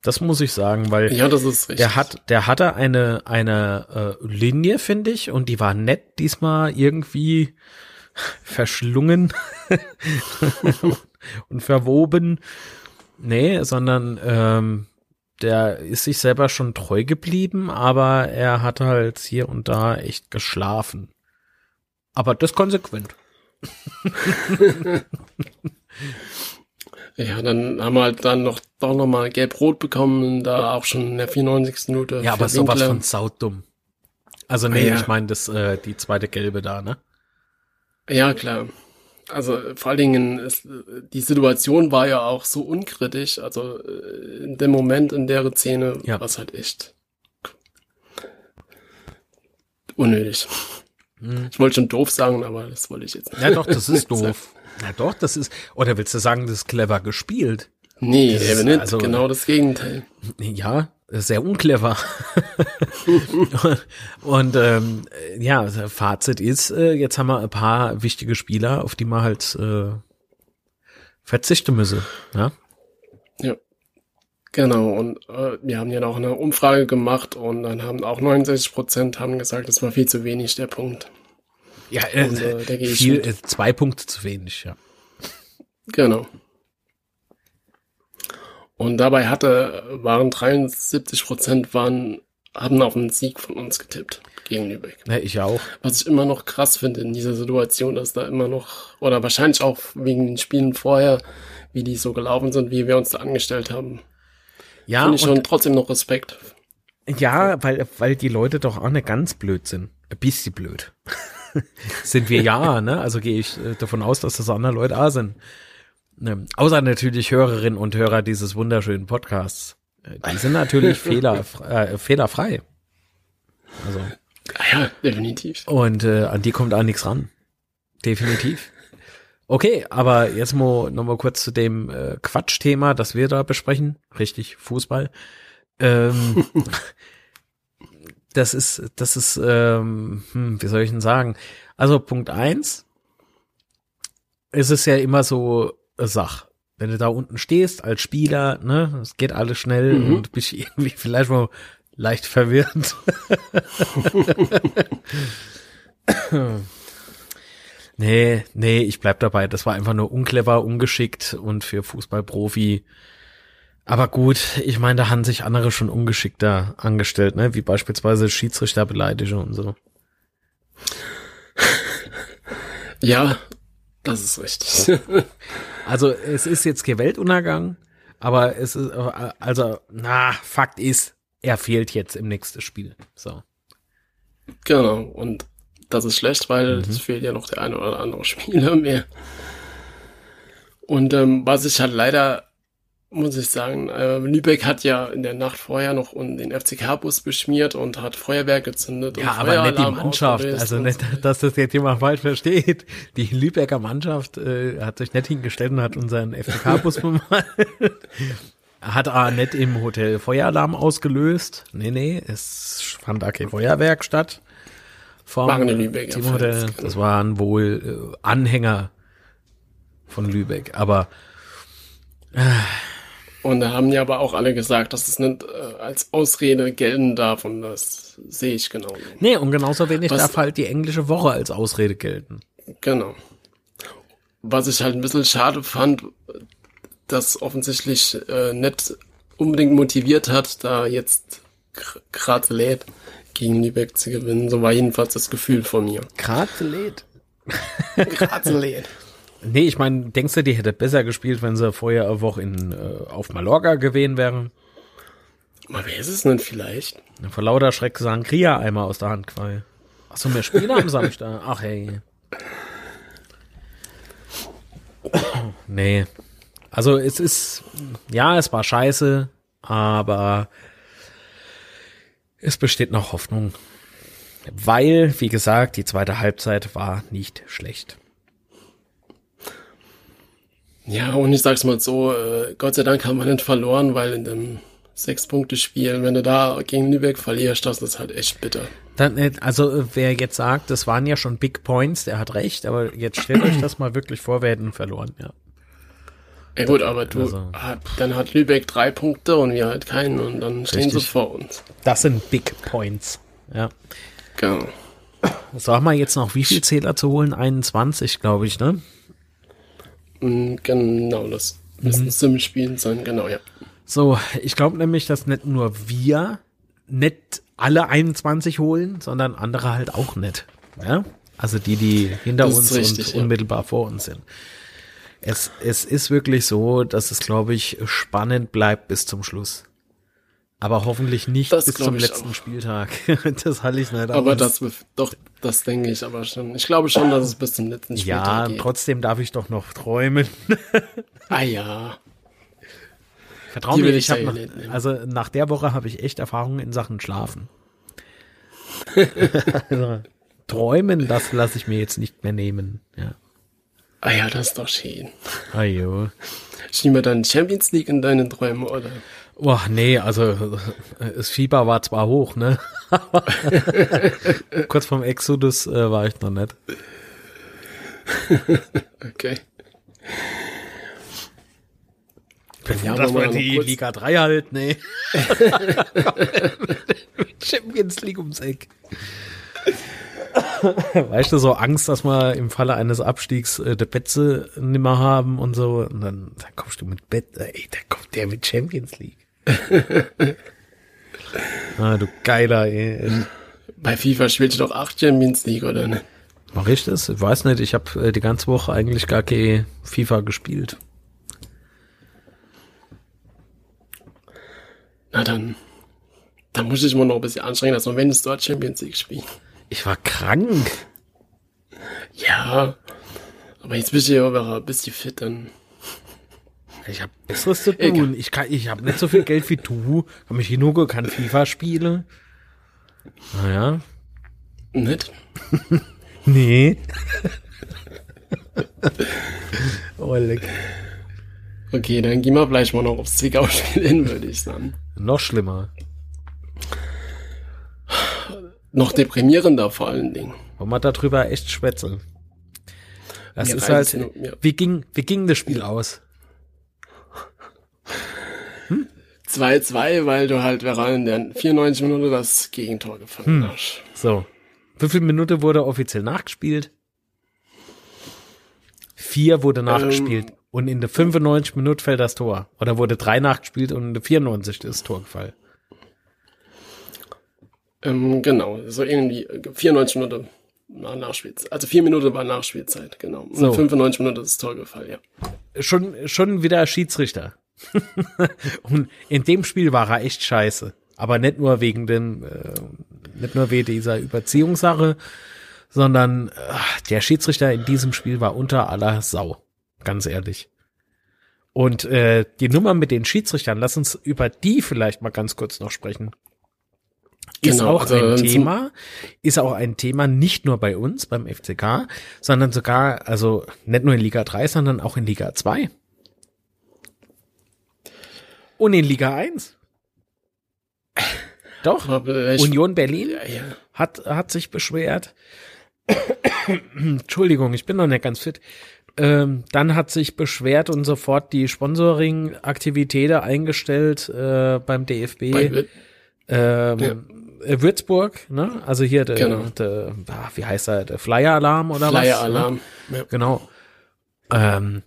Das muss ich sagen, weil ja, das ist richtig. der hat, der hatte eine eine äh, Linie, finde ich, und die war nett diesmal irgendwie *laughs* verschlungen *laughs* und verwoben. Nee, sondern ähm, der ist sich selber schon treu geblieben, aber er hat halt hier und da echt geschlafen. Aber das konsequent. *laughs* ja, dann haben wir halt dann noch doch noch mal gelb-rot bekommen, da auch schon in der 94. Minute. Ja, aber sowas von saudumm. Also nee, ja. ich meine das äh, die zweite gelbe da, ne? Ja, klar. Also vor allen Dingen, ist, die Situation war ja auch so unkritisch. Also äh, in dem Moment, in der Szene, ja. war es halt echt unnötig. Hm. Ich wollte schon doof sagen, aber das wollte ich jetzt nicht. Ja doch, das ist *laughs* doof. Ja doch, das ist, oder willst du sagen, das ist clever gespielt? Nee, das eben nicht. Also, genau das Gegenteil. Ja, sehr unclever. *laughs* und ähm, ja, Fazit ist, äh, jetzt haben wir ein paar wichtige Spieler, auf die man halt äh, verzichten müsse. Ja. Ja. Genau, und äh, wir haben ja noch eine Umfrage gemacht und dann haben auch 69 Prozent haben gesagt, das war viel zu wenig, der Punkt. Ja, äh, und, äh, viel, äh, zwei Punkte zu wenig, ja. Genau. Und dabei hatte, waren 73 Prozent waren, haben auf einen Sieg von uns getippt gegen Lübeck. Ja, ich auch. Was ich immer noch krass finde in dieser Situation, dass da immer noch, oder wahrscheinlich auch wegen den Spielen vorher, wie die so gelaufen sind, wie wir uns da angestellt haben. Ja. Finde ich schon trotzdem noch Respekt. Ja, weil, weil die Leute doch auch nicht ganz blöd sind. Ein bisschen blöd. *laughs* sind wir ja, ne? Also gehe ich äh, davon aus, dass das andere Leute auch sind. Ne, außer natürlich Hörerinnen und Hörer dieses wunderschönen Podcasts. Äh, die sind natürlich *laughs* fehler, äh, fehlerfrei. Also. Ah ja, definitiv. Und äh, an die kommt auch nichts ran. Definitiv. Okay, aber jetzt mal noch mal kurz zu dem äh, Quatschthema, das wir da besprechen. Richtig, Fußball. Ähm, *laughs* das ist, das ist, ähm, hm, wie soll ich denn sagen? Also Punkt eins, ist es ja immer so, Sach. Wenn du da unten stehst als Spieler, ne, es geht alles schnell mhm. und bist *laughs* irgendwie vielleicht mal leicht verwirrt. *laughs* nee, nee, ich bleib dabei. Das war einfach nur unclever, ungeschickt und für Fußballprofi. Aber gut, ich meine, da haben sich andere schon ungeschickter angestellt, ne, wie beispielsweise Schiedsrichterbeleidigung und so. *laughs* Ja, das ist richtig. *laughs* Also es ist jetzt kein Weltuntergang, aber es ist, also, na, Fakt ist, er fehlt jetzt im nächsten Spiel. So. Genau, und das ist schlecht, weil mhm. es fehlt ja noch der eine oder andere Spieler mehr. Und ähm, was ich halt leider muss ich sagen. Äh, Lübeck hat ja in der Nacht vorher noch den FCK-Bus beschmiert und hat Feuerwerk gezündet. Ja, aber nicht die Mannschaft. Also nicht, dass das jetzt jemand falsch versteht. Die Lübecker Mannschaft äh, hat sich nicht hingestellt und hat unseren FCK-Bus *laughs* bemalt. hat aber nicht im Hotel Feueralarm ausgelöst. Nee, nee, es fand da kein Feuerwerk statt. Vom Lübecker Hotel. Das waren wohl äh, Anhänger von Lübeck. Aber äh, und da haben ja aber auch alle gesagt, dass es nicht äh, als Ausrede gelten darf und das sehe ich genau. Nee, und genauso wenig Was, darf halt die englische Woche als Ausrede gelten. Genau. Was ich halt ein bisschen schade fand, dass offensichtlich äh, nicht unbedingt motiviert hat, da jetzt gerade lädt, gegen Lübeck zu gewinnen. So war jedenfalls das Gefühl von mir. Gerade lädt. gerade lädt. Nee, ich meine, denkst du, die hätte besser gespielt, wenn sie vorher eine Woche in, äh, auf Mallorca gewesen wären? Aber wer ist es denn vielleicht? Vor lauter Schreck Sangria einmal aus der Hand quasi. Achso, mehr Spieler am Samstag. Ach hey. nee. Also es ist, ja, es war scheiße, aber es besteht noch Hoffnung. Weil, wie gesagt, die zweite Halbzeit war nicht schlecht. Ja, und ich sag's mal so, äh, Gott sei Dank haben wir nicht verloren, weil in dem Sechs-Punkte-Spiel, wenn du da gegen Lübeck verlierst, das ist halt echt bitter. Dann, äh, also wer jetzt sagt, das waren ja schon Big Points, der hat recht, aber jetzt stellt euch das mal wirklich vor, wir hätten verloren, ja. Ja gut, aber du, also. hat, dann hat Lübeck drei Punkte und wir halt keinen und dann stehen Richtig. sie vor uns. Das sind Big Points, ja. Genau. So haben wir jetzt noch wie viel Zähler zu holen? 21, glaube ich, ne? Mm, genau, das müssen mhm. Sim-Spielen sein, genau, ja. So, ich glaube nämlich, dass nicht nur wir nicht alle 21 holen, sondern andere halt auch nicht. Ja? Also die, die hinter uns richtig, und unmittelbar vor uns sind. Es, es ist wirklich so, dass es, glaube ich, spannend bleibt bis zum Schluss. Aber hoffentlich nicht Das bis zum letzten auch. Spieltag. *laughs* das halte ich nicht Aber das, doch, das denke ich aber schon. Ich glaube schon, dass es bis zum letzten Spieltag Ja, geht. trotzdem darf ich doch noch träumen. *laughs* Ah ja. Vertrau mir, ich ich habe ja nicht nehmen. also nach der Woche habe ich echt Erfahrungen in Sachen Schlafen. *laughs* also, träumen, das lasse ich mir jetzt nicht mehr nehmen. Ja. Ah ja, das ist doch schön. Ajo. Schieben wir dann Champions League in deinen Träumen, oder? Boah, nee, also äh, das Fieber war zwar hoch, ne? *laughs* Kurz vorm Exodus äh, war ich noch nicht. Okay. Ja, aber dass noch die Liga 3 halt, nee. *laughs* Champions League ums Eck. *laughs* Weißt du, so Angst, dass wir im Falle eines Abstiegs äh, der Betze nimmer haben und so. Und dann, dann kommst du mit Bett, äh, ey, da kommt der mit Champions League. *laughs* ah, du geiler, ey. Bei FIFA spielt ihr doch acht Champions League, oder ne? Mach ich das? Ich weiß nicht, ich habe äh, die ganze Woche eigentlich gar kein FIFA gespielt. Na dann. Dann muss ich mal noch ein bisschen anstrengen, dass wir wenigstens dort Champions League spielen. Ich war krank. Ja. Aber jetzt bist du ja aber ein bisschen fit, dann. Ich habe Besseres zu Egal. tun. Ich kann, ich habe nicht so viel Geld wie du. Kann mich genug, kann FIFA spielen. Naja. Nicht? *laughs* Nee. *laughs* oh, leck. Okay, dann gehen wir vielleicht mal noch aufs Zwickau-Spiel hin, würde ich sagen. Noch schlimmer. Noch deprimierender vor allen Dingen. Wollen wir darüber echt schwätzeln? Das Mir ist halt, nur- ja. wie ging, wie ging das Spiel aus? 2-2, weil du halt während der 94 Minuten das Gegentor gefangen Hm. hast. So. Wie viel Minute wurde offiziell nachgespielt? Vier wurde nachgespielt. Und in der 95 Minute fällt das Tor. Oder wurde drei nachgespielt und in der 94 ist das Tor gefallen. Ähm, genau, so irgendwie äh, 94 Minuten war Nachspielzeit. Also vier Minuten war Nachspielzeit, genau. Und So. 95 Minuten ist das Tor gefallen, ja. Schon, schon wieder Schiedsrichter. *laughs* und in dem Spiel war er echt scheiße. Aber nicht nur wegen den, äh, nicht nur wegen dieser Überziehungssache, sondern äh, der Schiedsrichter in diesem Spiel war unter aller Sau. Ganz ehrlich. Und äh, die Nummer mit den Schiedsrichtern, lass uns über die vielleicht mal ganz kurz noch sprechen. Ist Genau, auch also, ein Thema, ist auch ein Thema nicht nur bei uns, beim FCK, sondern sogar, also nicht nur in Liga 3, sondern auch in Liga 2. Und in Liga 1. *laughs* Doch, ich, Union Berlin ja, ja. hat, hat sich beschwert. Entschuldigung, ich bin noch nicht ganz fit. Ähm, dann hat sich beschwert und sofort die Sponsoring-Aktivitäten eingestellt äh, beim DFB. Bei, ähm, äh, Würzburg, ne? Also hier der, Genau. der ah, wie heißt er, der Flyer-Alarm oder was? Ne? Flyer-Alarm. Ja. Genau. Ähm,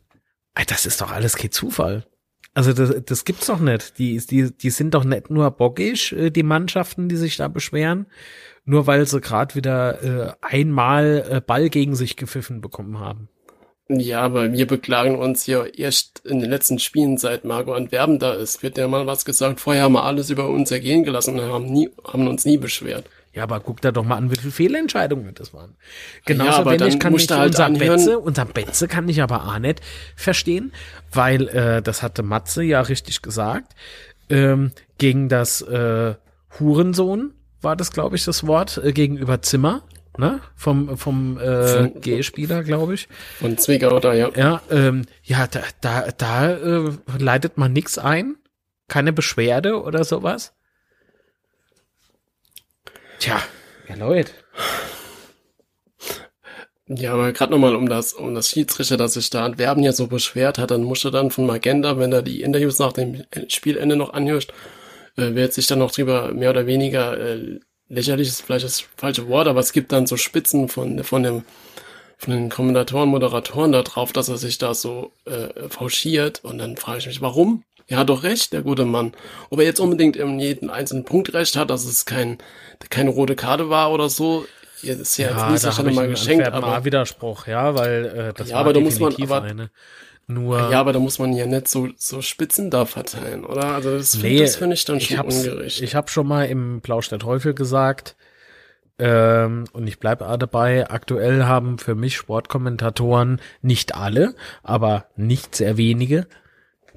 das ist doch alles kein Zufall. Also das, das gibt's doch nicht. Die, die, die sind doch nicht nur bockig, äh, die Mannschaften, die sich da beschweren, nur weil sie gerade wieder äh, einmal äh, Ball gegen sich gepfiffen bekommen haben. Ja, aber wir beklagen uns ja erst in den letzten Spielen, seit Marco Antwerpen da ist. Wird ja mal was gesagt. Vorher haben wir alles über uns ergehen gelassen und haben nie, haben uns nie beschwert. Ja, aber guck da doch mal an, wie viele Fehlentscheidungen das waren. Genauso Ja, aber wenig dann kann ich du halt unser anhören- Betze, unser Betze kann ich aber auch nicht verstehen, weil äh, das hatte Matze ja richtig gesagt, ähm, gegen das äh, Hurensohn war das, glaube ich, das Wort, äh, gegenüber Zimmer, ne? Vom, vom äh, G-Spieler, glaube ich. Von Zwickau da, ja. Ja, ähm, ja, da, da, da äh, leitet man nix ein, keine Beschwerde oder sowas. Tja, ja Leute. Ja, aber gerade nochmal um das, um das Schiedsrichter, das sich da Antwerpen ja so beschwert hat, dann musste dann von Magenta, wenn er die Interviews nach dem Spielende noch anhört, äh, wird sich dann noch drüber mehr oder weniger äh, lächerlich ist vielleicht das falsche Wort, aber es gibt dann so Spitzen von, von dem, von den Kommentatoren, Moderatoren da drauf, dass er sich da so äh, fauschiert und dann frage ich mich, warum? Er hat doch recht, der gute Mann. Ob er jetzt unbedingt in jedem einzelnen Punkt recht hat, dass es kein, keine rote Karte war oder so, ist ja, jetzt nicht da schnell habe ich mal geschenkt, aber Widerspruch, ja, weil äh, das Ja, war aber da muss man- aber- eine. Nur. Ja, aber da muss man ja nicht so, so Spitzen da verteilen, oder? Also das, Nee, das finde ich dann ich schon hab's, ungerecht. ich habe schon mal im Plausch der Teufel gesagt, ähm, und ich bleibe dabei, aktuell haben für mich Sportkommentatoren, nicht alle, aber nicht sehr wenige,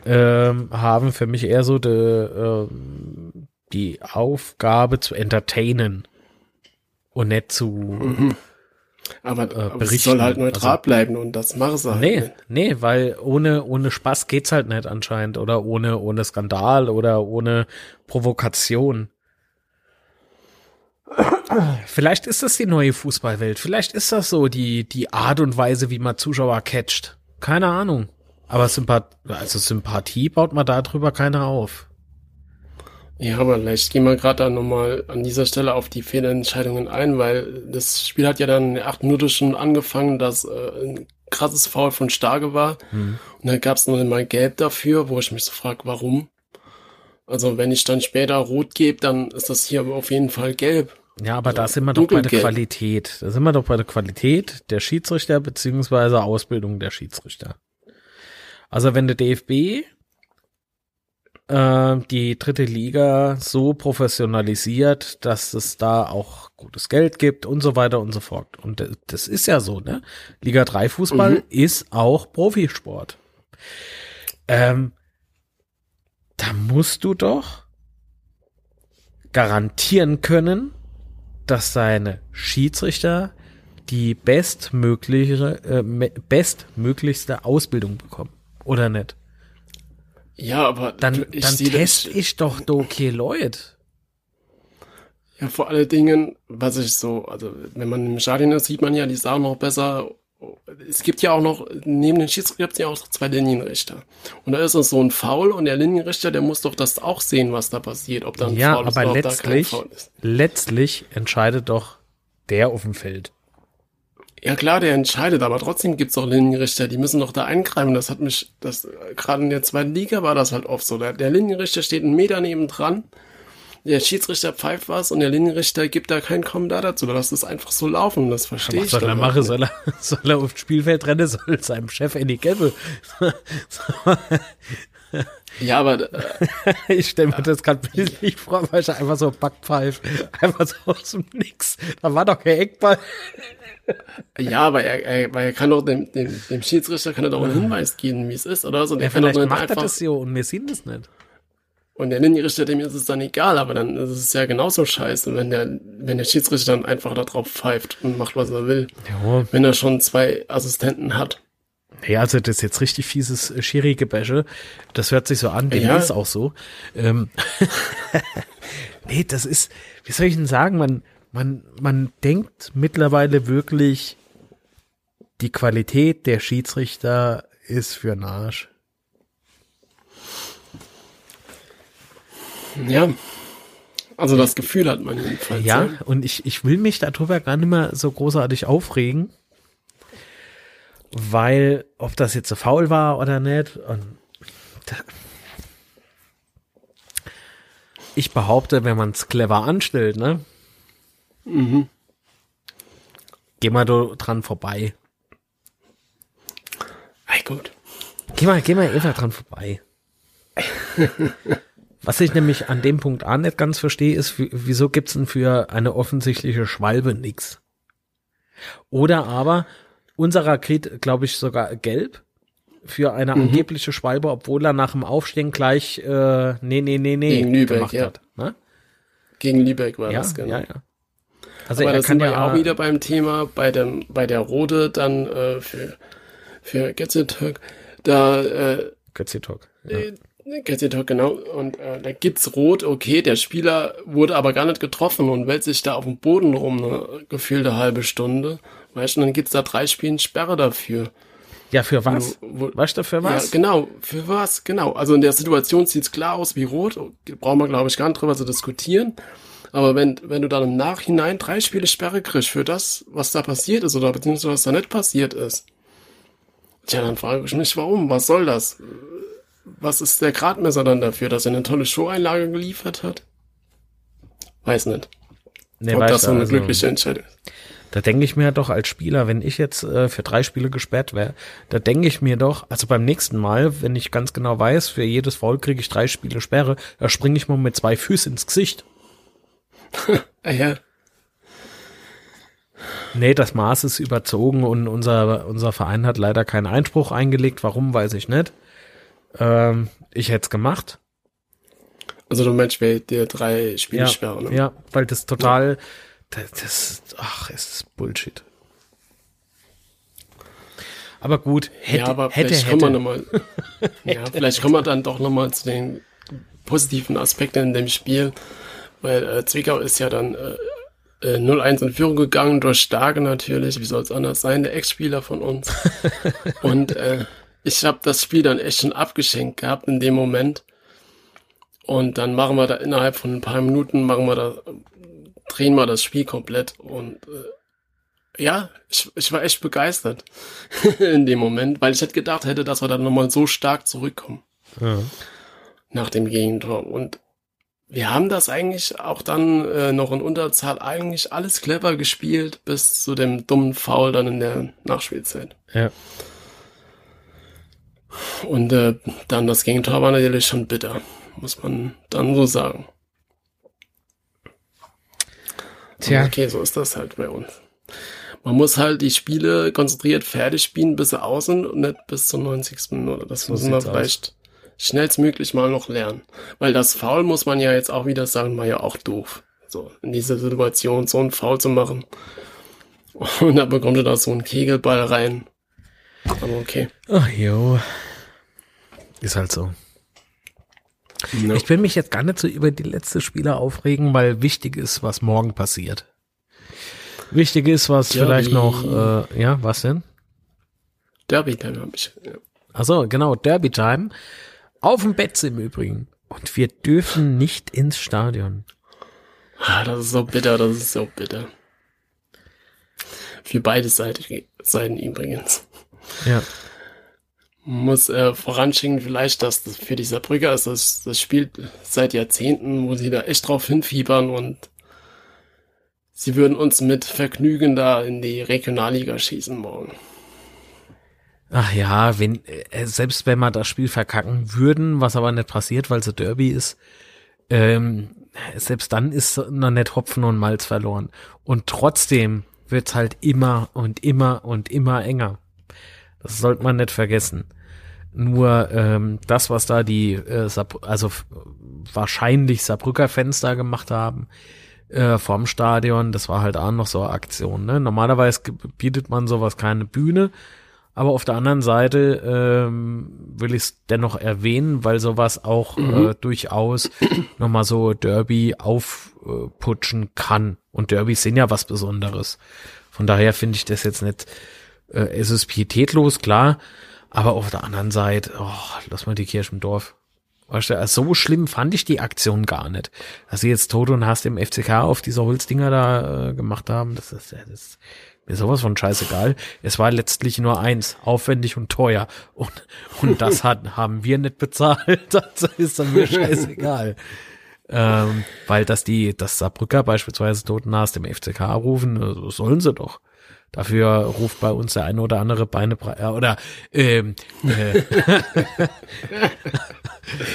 ähm, haben für mich eher so de, ähm, die Aufgabe zu entertainen und nicht zu aber, aber es soll halt neutral also- bleiben und das machen sie halt Nee, nicht. nee, weil ohne, ohne Spaß geht's halt nicht anscheinend oder ohne, ohne Skandal oder ohne Provokation. Vielleicht ist das die neue Fußballwelt. Vielleicht ist das so die, die Art und Weise, wie man Zuschauer catcht. Keine Ahnung. Aber Sympath also Sympathie baut man darüber keine auf. Ja, aber vielleicht gehen wir gerade dann nochmal an dieser Stelle auf die Fehlentscheidungen ein, weil das Spiel hat ja dann in der acht Minute schon angefangen, dass äh, ein krasses Foul von Starke war. Und dann gab es noch einmal Gelb dafür, wo ich mich so frage, warum? Also wenn ich dann später Rot gebe, dann ist das hier auf jeden Fall Gelb. Ja, aber da sind wir doch bei der. Qualität. Da sind wir doch bei der Qualität der Schiedsrichter beziehungsweise Ausbildung der Schiedsrichter. Also wenn der DFB äh, die dritte Liga so professionalisiert, dass es da auch gutes Geld gibt und so weiter und so fort. Und das- ist ja so, ne? Liga 3 Fußball Mhm. ist auch Profisport. Ähm, da musst du doch garantieren können, dass seine Schiedsrichter die bestmögliche, äh, bestmöglichste Ausbildung bekommen. Oder nicht? Ja, aber Dann, ich dann test das, ich doch do okay Leute. ja vor allen Dingen, was ich so, also wenn man im Stadion ist, sieht man ja die Sachen noch besser. Es gibt ja auch noch, neben den Schiedsrichter gibt es ja auch noch zwei Linienrichter. Und da ist es so ein Foul und der Linienrichter, der muss doch das auch sehen, was da passiert, ob da ein Ja, Foul ist aber oder ob da kein letztlich, Foul ist. letztlich entscheidet doch der auf dem Feld. Ja klar, der entscheidet, aber trotzdem gibt's doch Linienrichter, die müssen doch da eingreifen. Das hat mich, das gerade in der zweiten Liga war das halt oft so. Der, der Linienrichter steht einen Meter neben dran, der Schiedsrichter pfeift was und der Linienrichter gibt da keinen Kommentar dazu. Da lässt es einfach so laufen. Das verstehe Was ich. soll er machen? Soll er, soll er aufs Spielfeld rennen? Soll seinem Chef in die Gäbe? *laughs* *laughs* Ja, aber äh, *laughs* Ich stelle mir das gerade bildlich vor, weil er einfach so Backpfeif, einfach so aus dem Nix. Da war doch kein Eckball. *laughs* ja, aber er, er, weil er kann doch dem, dem, dem Schiedsrichter kann er doch einen Hinweis geben, wie es ist, oder so. Der Ja, doch vielleicht nicht macht er das so und wir sehen das nicht. Und der Linienrichter, dem ist es dann egal, aber dann ist es ja genauso scheiße, wenn der, wenn der Schiedsrichter dann einfach da drauf pfeift und macht, was er will. Ja, Wenn er schon zwei Assistenten hat. Ja, also das ist jetzt richtig fieses äh, Schiri-Gebäsche. Das hört sich so an, dem Ja. ist auch so. Ähm, *laughs* nee, das ist, wie soll ich denn sagen, man, man, man denkt mittlerweile wirklich, die Qualität der Schiedsrichter ist für den Arsch. Ja. Also das Gefühl hat man jedenfalls. Ja, und ich, ich will mich darüber gar nicht mehr so großartig aufregen, weil, ob das jetzt so faul war oder nicht, und ich behaupte, wenn man es clever anstellt, ne? Mhm. Geh mal dran vorbei. Ey, gut. Geh mal, geh mal einfach dran vorbei. *laughs* Was ich nämlich an dem Punkt auch nicht ganz verstehe, ist, wie- wieso gibt's denn für eine offensichtliche Schwalbe nix? Oder aber, unserer kriegt, glaube ich, sogar gelb für eine Mhm. angebliche Schwalbe, obwohl er nach dem Aufstehen gleich äh, nee, nee, nee, nee Gegen Lübeck, gemacht ja. hat. Ne? Gegen Lübeck war Ja, das, genau. ja, ja. Also Aber er kann sind wir ja auch wieder beim Thema, bei dem, bei der Rode dann äh, für, für Getzetok, da äh, Götzi-Talk. Ja. Äh, Getzetok, genau. Und äh, da gibt's Rot, okay, der Spieler wurde aber gar nicht getroffen und wälzt sich da auf dem Boden rum eine gefühlte halbe Stunde. Weißt du, dann gibt's da drei Spielen Sperre dafür. ja, für was? Wo- wo- weißt du, für was? Ja, genau, für was, genau. Also in der Situation sieht's klar aus wie Rot, brauchen wir, glaube ich, gar nicht drüber zu diskutieren. Aber wenn, wenn du dann im Nachhinein drei Spiele Sperre kriegst für das, was da passiert ist oder beziehungsweise was da nicht passiert ist, tja, dann frage ich mich, warum? Was soll das? Was ist der Gradmesser dann dafür, dass er eine tolle Show-Einlage geliefert hat? Weiß nicht, Nee, ob das so eine also- glückliche Entscheidung ist. Da denke ich mir doch als Spieler, wenn ich jetzt äh, für drei Spiele gesperrt wäre, da denke ich mir doch, also beim nächsten Mal, wenn ich ganz genau weiß, für jedes Foul kriege ich drei Spiele Sperre, da springe ich mal mit zwei Füßen ins Gesicht. *laughs* ja. Nee, das Maß ist überzogen und unser, unser Verein hat leider keinen Einspruch eingelegt. Warum, weiß ich nicht. Ähm, ich hätte es gemacht. Also du meinst, wer dir drei Spiele ja, sperren, ne? Ja, weil das total, ja. das, das, ach, es ist Bullshit. Aber gut, hätte, ja, aber hätte, vielleicht hätte. kommen wir noch mal, *laughs* ja, vielleicht kommen wir dann doch nochmal zu den positiven Aspekten in dem Spiel, weil äh, Zwickau ist ja dann äh, 0-1 in Führung gegangen, durch Starke natürlich, wie soll es anders sein, der Ex-Spieler von uns. *laughs* Und äh, ich habe das Spiel dann echt schon abgeschenkt gehabt in dem Moment. Und dann machen wir da innerhalb von ein paar Minuten, machen wir da, drehen wir das Spiel komplett. Und äh, ja, ich, ich war echt begeistert *laughs* in dem Moment, weil ich hätte gedacht hätte, dass wir dann nochmal so stark zurückkommen. Ja. Nach dem Gegentor. Und wir haben das eigentlich auch dann äh, noch in Unterzahl eigentlich alles clever gespielt, bis zu dem dummen Foul dann in der Nachspielzeit. Ja. Und äh, dann das Gegentor war natürlich schon bitter muss man dann so sagen. Tja. Okay, so ist das halt bei uns. Man muss halt die Spiele konzentriert fertig spielen, bis sie aus sind und nicht bis zur 90. Minute. Das so müssen wir vielleicht aus. schnellstmöglich mal noch lernen. Weil das Foul muss man ja jetzt auch wieder sagen, war ja auch doof. So, in dieser Situation so ein Foul zu machen. *laughs* Und da bekommt er da so einen Kegelball rein. Aber okay. Ach jo. Ist halt so. No. Ich will mich jetzt gar nicht so über die letzte Spiele aufregen, weil wichtig ist, was morgen passiert. Wichtig ist, was Derby. vielleicht noch, äh, ja, was denn? Derby Time habe ich. Ja. Achso, genau, Derby Time. Auf dem Bett im Übrigen. Und wir dürfen nicht ins Stadion. Ah, das ist so bitter, das ist so bitter. Für beide Seiten übrigens. Ja muss äh, voranschicken vielleicht, dass das für die Saarbrücker ist, das, das spielt seit Jahrzehnten, wo sie da echt drauf hinfiebern und sie würden uns mit Vergnügen da in die Regionalliga schießen morgen. Ach ja, wenn, äh, selbst wenn wir das Spiel verkacken würden, was aber nicht passiert, weil es Derby ist, ähm, selbst dann ist noch nicht Hopfen und Malz verloren. Und trotzdem wird's halt immer und immer und immer enger. Das sollte man nicht vergessen. Nur ähm, das, was da die, äh, also wahrscheinlich Saarbrücker Fans da gemacht haben äh, vom Stadion, das war halt auch noch so eine Aktion. Ne? Normalerweise bietet man sowas keine Bühne, aber auf der anderen Seite ähm, will ich es dennoch erwähnen, weil sowas auch mhm. äh, durchaus nochmal so Derby aufputschen kann. Und Derbys sind ja was Besonderes. Von daher finde ich das jetzt nicht äh, es ist pietätlos, klar, aber auf der anderen Seite, oh, lass mal die Kirche im Dorf. Weißt du, also so schlimm fand ich die Aktion gar nicht. Dass sie jetzt Tod und Hass im FCK auf diese Holzdinger da äh, gemacht haben, das ist, das ist mir sowas von scheißegal. Es war letztlich nur eins, aufwendig und teuer. Und, und das hat, *laughs* haben wir nicht bezahlt. *laughs* Das ist dann mir scheißegal. ähm, weil dass die, dass Saarbrücker beispielsweise Totenhass dem FCK rufen, sollen sie doch. Dafür ruft bei uns der eine oder andere Beine äh, oder ähm, äh, *laughs*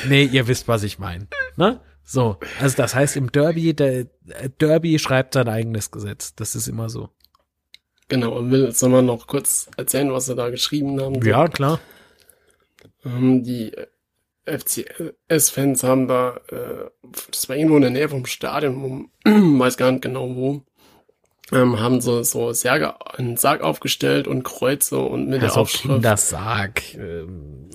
nee, ihr wisst, was ich meine. Ne? So, also das heißt im Derby, der Derby schreibt sein eigenes Gesetz. Das ist immer so. Genau, und will jetzt nochmal noch kurz erzählen, was sie da geschrieben haben. Ja, klar. Ähm, die FCS-Fans haben da, äh, das war irgendwo in der Nähe vom Stadion, *clears throat* weiß gar nicht genau wo, ähm, haben so, so Särge, einen Sarg aufgestellt und Kreuze und mit also der Aufschrift. Kindersarg. Ähm,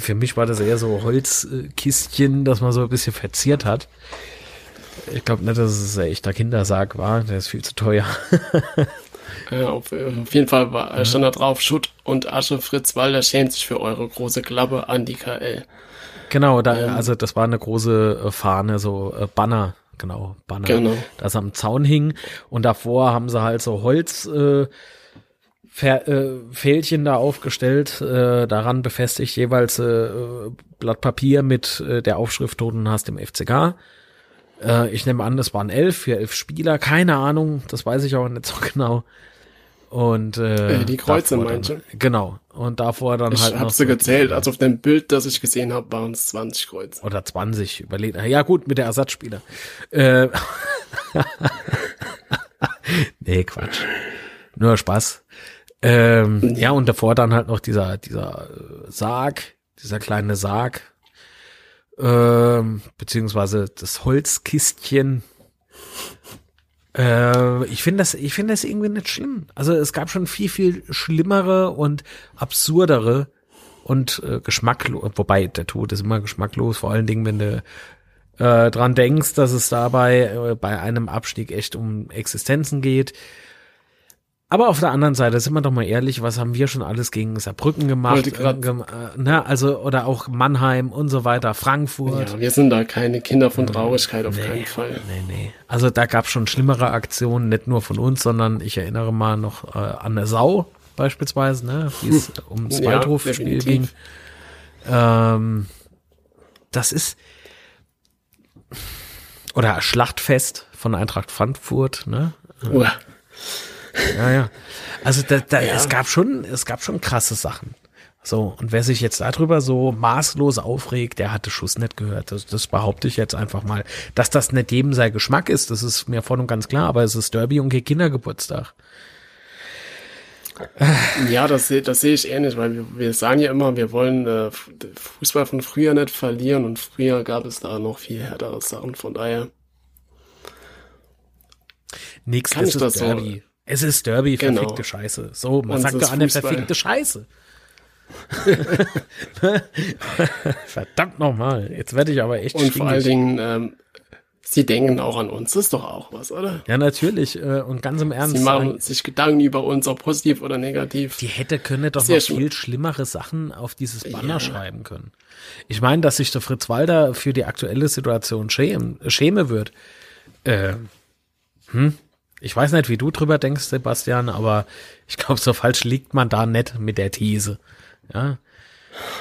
für mich war das eher so Holzkistchen, das man so ein bisschen verziert hat. Ich glaube nicht, dass es ein echter Kindersarg war, der ist viel zu teuer. *laughs* ja, auf, auf, jeden Fall war, ja. stand da drauf, Schutt und Asche, Fritz Walder schämt sich für eure große Klappe an die KL. Genau, da, ähm, also das war eine große Fahne, so äh, Banner genau, Banner, genau. das am Zaun hing. Und davor haben sie halt so Holz, äh, Ver, äh, Fählchen da aufgestellt, äh, daran befestigt jeweils äh, Blatt Papier mit äh, der Aufschrift Toten hast im FCK. Äh, ich nehme an, das waren elf für elf Spieler, keine Ahnung, das weiß ich auch nicht so *laughs* genau. Und äh, äh die Kreuze meinte. Genau. Und davor dann ich halt. Ich habe sie gezählt. Also auf dem Bild, das ich gesehen habe, waren es 20 Kreuze. Oder 20, überlegt. Ja gut, mit der Ersatzspieler. Äh, *laughs* nee, Quatsch. Nur Spaß. Ähm, ja, und davor dann halt noch dieser, dieser äh, Sarg, dieser kleine Sarg, ähm, beziehungsweise das Holzkistchen, äh, ich finde das, ich finde das irgendwie nicht schlimm. Also es gab schon viel, viel schlimmere und absurdere und äh, geschmacklos, wobei der Tod ist immer geschmacklos, vor allen Dingen, wenn du äh, dran denkst, dass es dabei äh, bei einem Abstieg echt um Existenzen geht. Aber auf der anderen Seite, sind wir doch mal ehrlich, was haben wir schon alles gegen Saarbrücken gemacht? Äh, gem äh, ne, also, oder auch Mannheim und so weiter, Frankfurt. Ja, wir sind da keine Kinder von Traurigkeit, auf nee, keinen Fall. Nee, nee. Also da gab es schon schlimmere Aktionen, nicht nur von uns, sondern ich erinnere mal noch äh, an der Sau beispielsweise, ne, wie es ums ja, Waldhofspiel ging. Ähm, das ist oder Schlachtfest von Eintracht Frankfurt, ne? Uah. Ja, ja. Also da, da, ja. es gab schon, es gab schon krasse Sachen. So, und wer sich jetzt darüber so maßlos aufregt, der hatte Schuss nicht gehört. Das, das behaupte ich jetzt einfach mal. Dass das nicht jedem sein Geschmack ist, das ist mir voll und ganz klar, aber es ist Derby und Kindergeburtstag. Ja, das, sehe das sehe ich ähnlich, weil wir, wir sagen ja immer, wir wollen äh, Fußball von früher nicht verlieren und früher gab es da noch viel härtere Sachen, von daher. Nix, kann ich das Derby. So es ist Derby, genau. verfickte Scheiße. So, man sagt doch eine verfickte Scheiße. *laughs* Verdammt nochmal. Jetzt werde ich aber echt Und stinkig. vor allen Dingen, ähm, sie denken auch an uns. Das ist doch auch was, oder? Ja, natürlich. Äh, und ganz im Ernst. Sie machen sich Gedanken über uns, ob positiv oder negativ. Die hätte können doch Sehr noch viel schlimmere Sachen auf dieses Banner ja. schreiben können. Ich meine, dass sich der Fritz Walder für die aktuelle Situation schämen, schäme wird. Äh, hm? Ich weiß nicht, wie du drüber denkst, Sebastian, aber ich glaube, so falsch liegt man da nicht mit der These. Ja.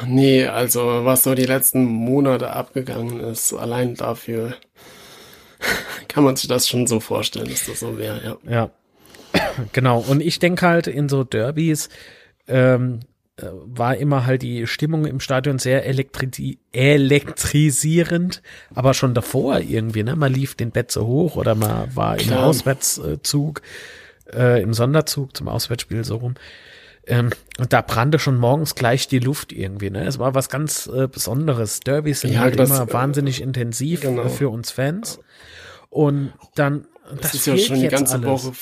Nee, also was so die letzten Monate abgegangen ist, allein dafür *laughs* kann man sich das schon so vorstellen, dass das so wäre, ja. Ja. *clears throat* Genau. Und ich denke halt in so Derbys, ähm, äh, war immer halt die Stimmung im Stadion sehr elektri elektrisierend, aber schon davor irgendwie, ne? Man lief den Bett so hoch oder man war Klar. im Auswärtszug, äh, im Sonderzug zum Auswärtsspiel so rum. Ähm, und da brannte schon morgens gleich die Luft irgendwie, ne? Es war was ganz äh, Besonderes. Derbys sind ja, halt das, immer äh, wahnsinnig intensiv genau. für uns Fans. Und dann, das, das ist ja schon die ganze alles. Woche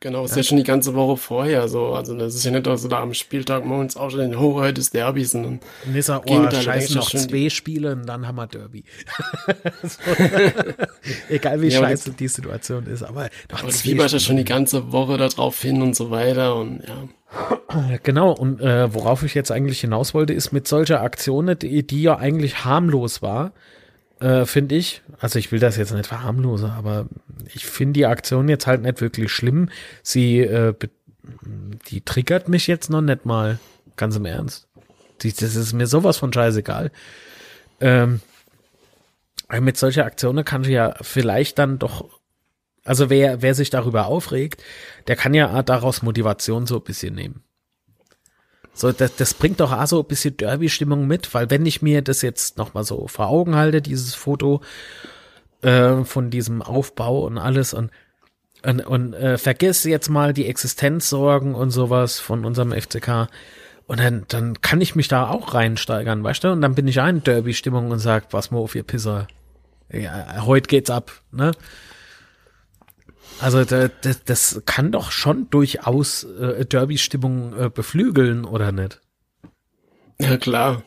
Genau, ist ja. ja. schon die ganze Woche vorher so. Also das ist ja nicht, dass du da am Spieltag morgens auch schon den Hochheit des Derbys und Nissa, oh, scheiße, noch zwei Spiele und dann haben wir Derby. *laughs* *laughs* Egal wie ja, scheiße die Situation ist, aber doch aber du ja schon die ganze Woche darauf hin und so weiter und ja. *clears throat* Genau, und äh, worauf ich jetzt eigentlich hinaus wollte, ist mit solcher Aktion, die, die ja eigentlich harmlos war, äh, finde ich. Also ich will das jetzt nicht verharmlosen, aber ich finde die Aktion jetzt halt nicht wirklich schlimm. Sie, äh, die triggert mich jetzt noch nicht mal, ganz im Ernst. Die, das ist mir sowas von scheißegal. Ähm, mit solcher Aktionen kann ich ja vielleicht dann doch, also wer, wer sich darüber aufregt, der kann ja daraus Motivation so ein bisschen nehmen. So, das, das bringt doch auch so ein bisschen Derby-Stimmung mit, weil wenn ich mir das jetzt nochmal so vor Augen halte, dieses Foto äh, von diesem Aufbau und alles und und, und äh, vergiss jetzt mal die Existenzsorgen und sowas von unserem FCK. Und dann, dann kann ich mich da auch reinsteigern, weißt du? Und dann bin ich auch in Derby-Stimmung und sag, pass mal auf, ihr Pisser. Ja, heute geht's ab, ne? Also das, das kann doch schon durchaus äh, Derby-Stimmung äh, beflügeln, oder nicht? Ja, klar.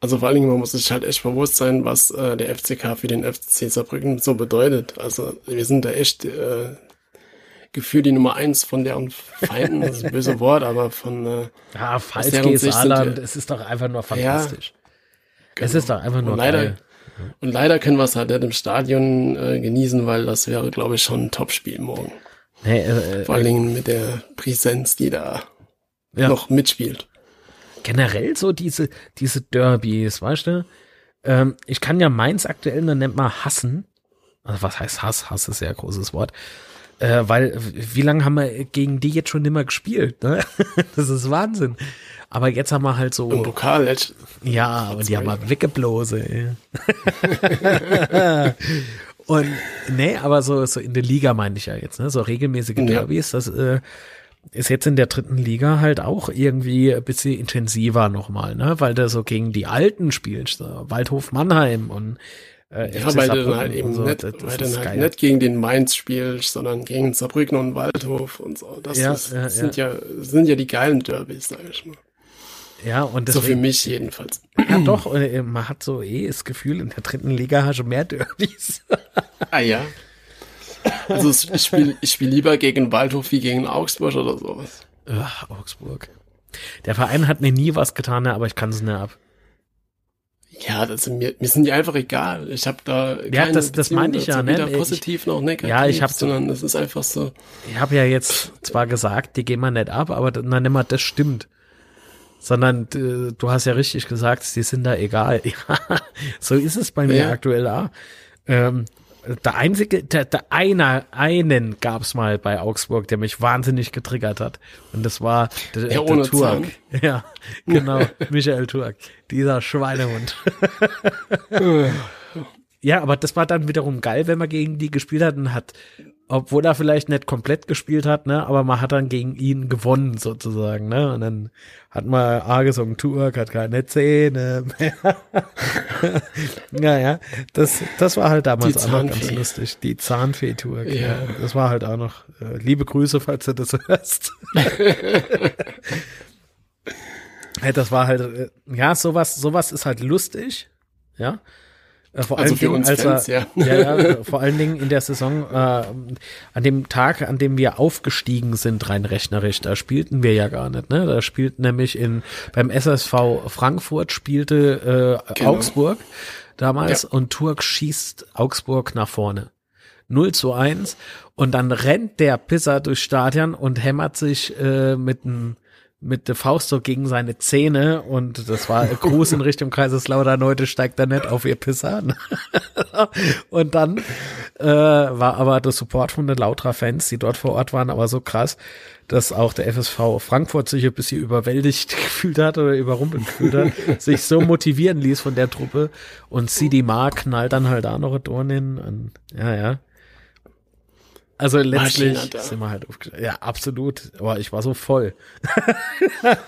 Also vor allen Dingen, man muss sich halt echt bewusst sein, was äh, der FCK für den FC Saarbrücken so bedeutet. Also wir sind da echt äh, Gefühl die Nummer eins von deren Feinden, das ist ein böse Wort, aber von äh, Ja, Falski Saarland, es ist doch einfach nur fantastisch. Ja, genau. Es ist doch einfach nur Und leider, geil. Und leider können wir es halt nicht im Stadion äh, genießen, weil das wäre, glaube ich, schon ein Topspiel morgen. Nee, äh, Vor allen Dingen mit der Präsenz, die da ja. noch mitspielt. Generell so diese, diese Derbys, weißt du? Ähm, ich kann ja Mainz aktuell nur nennt mal hassen. Also was heißt Hass? Hass ist ja ein großes Wort. Äh, weil, wie lange haben wir gegen die jetzt schon immer gespielt? Ne? *laughs* das ist Wahnsinn. Aber jetzt haben wir halt so. Im Pokal jetzt. Ja, und die haben wir weggeblose. *laughs* und nee, aber so, so in der Liga meine ich ja jetzt, ne? So regelmäßige Derbys, ja. das äh, ist jetzt in der dritten Liga halt auch irgendwie ein bisschen intensiver nochmal, ne? Weil der so gegen die Alten spielt, so Waldhof Mannheim und äh, ja, weil du dann halt eben so, nicht, weil dann halt nicht gegen den Mainz spielst, sondern gegen Saarbrücken und Waldhof und so. Das, ja, ist, ja, sind ja. ja sind ja die geilen Derbys, sag ich mal. Ja, und deswegen, so für mich jedenfalls. Ja, doch, äh, man hat so eh das Gefühl, in der dritten Liga hast du mehr Derbys. *laughs* ah ja. Also ich spiele ich spiel lieber gegen Waldhof wie gegen Augsburg oder sowas. Ach, Augsburg. Der Verein hat mir nie was getan, aber ich kann es nicht ab. Ja, das sind mir, mir sind die einfach egal. Ich habe da ja, das, das meine ich ja, ne? Weder positiv ich, noch negativ, ja, ich hab, sondern es ist einfach so. Ich habe ja jetzt zwar gesagt, die gehen wir nicht ab, aber dann immer das stimmt sondern äh, du hast ja richtig gesagt, die sind da egal. *laughs* Ja, so ist es bei mir ja. aktuell auch. Ähm, der einzige, der, der einer, einen gab's mal bei Augsburg, der mich wahnsinnig getriggert hat. Und das war der, der, der Turk. *laughs* Ja, genau, Michael Turk. Dieser Schweinehund. *laughs* ja, aber das war dann wiederum geil, wenn man gegen die gespielt hat und hat obwohl er vielleicht nicht komplett gespielt hat, ne, aber man hat dann gegen ihn gewonnen sozusagen, ne, und dann hat man A gesungen, Turk hat keine Zähne mehr. *laughs* ja, das, das war halt damals auch noch ganz lustig, die Zahnfee-Turk, ja. ja. das war halt auch noch, äh, liebe Grüße, falls du das *laughs* hörst. *laughs* das war halt, äh, ja, sowas, sowas ist halt lustig, ja, äh, vor also allen Dingen, als Fans, er, ja. ja, ja, *laughs* vor allen Dingen in der Saison, äh, an dem Tag, an dem wir aufgestiegen sind, rein rechnerisch, da spielten wir ja gar nicht, ne? Da spielten nämlich in, beim SSV Frankfurt spielte äh, genau. Augsburg damals ja. und Turk schießt Augsburg nach vorne. 0 zu 1 und dann rennt der Pisser durchs Stadion und hämmert sich äh, mit einem mit der Faust so gegen seine Zähne und das war Gruß in Richtung Kaiserslautern, heute steigt er nicht auf ihr Pisser. *laughs* und dann äh, war aber der Support von den Lautra Fans, die dort vor Ort waren, aber so krass, dass auch der FSV Frankfurt sich ein bisschen überwältigt *laughs* gefühlt hat oder überrumpelt gefühlt hat, sich so motivieren ließ von der Truppe und CD Mark knallt dann halt da noch ein Dorn hin und ja, ja. Also letztlich sind wir halt aufgestellt. Ja, absolut. Aber ich war so voll. *laughs* war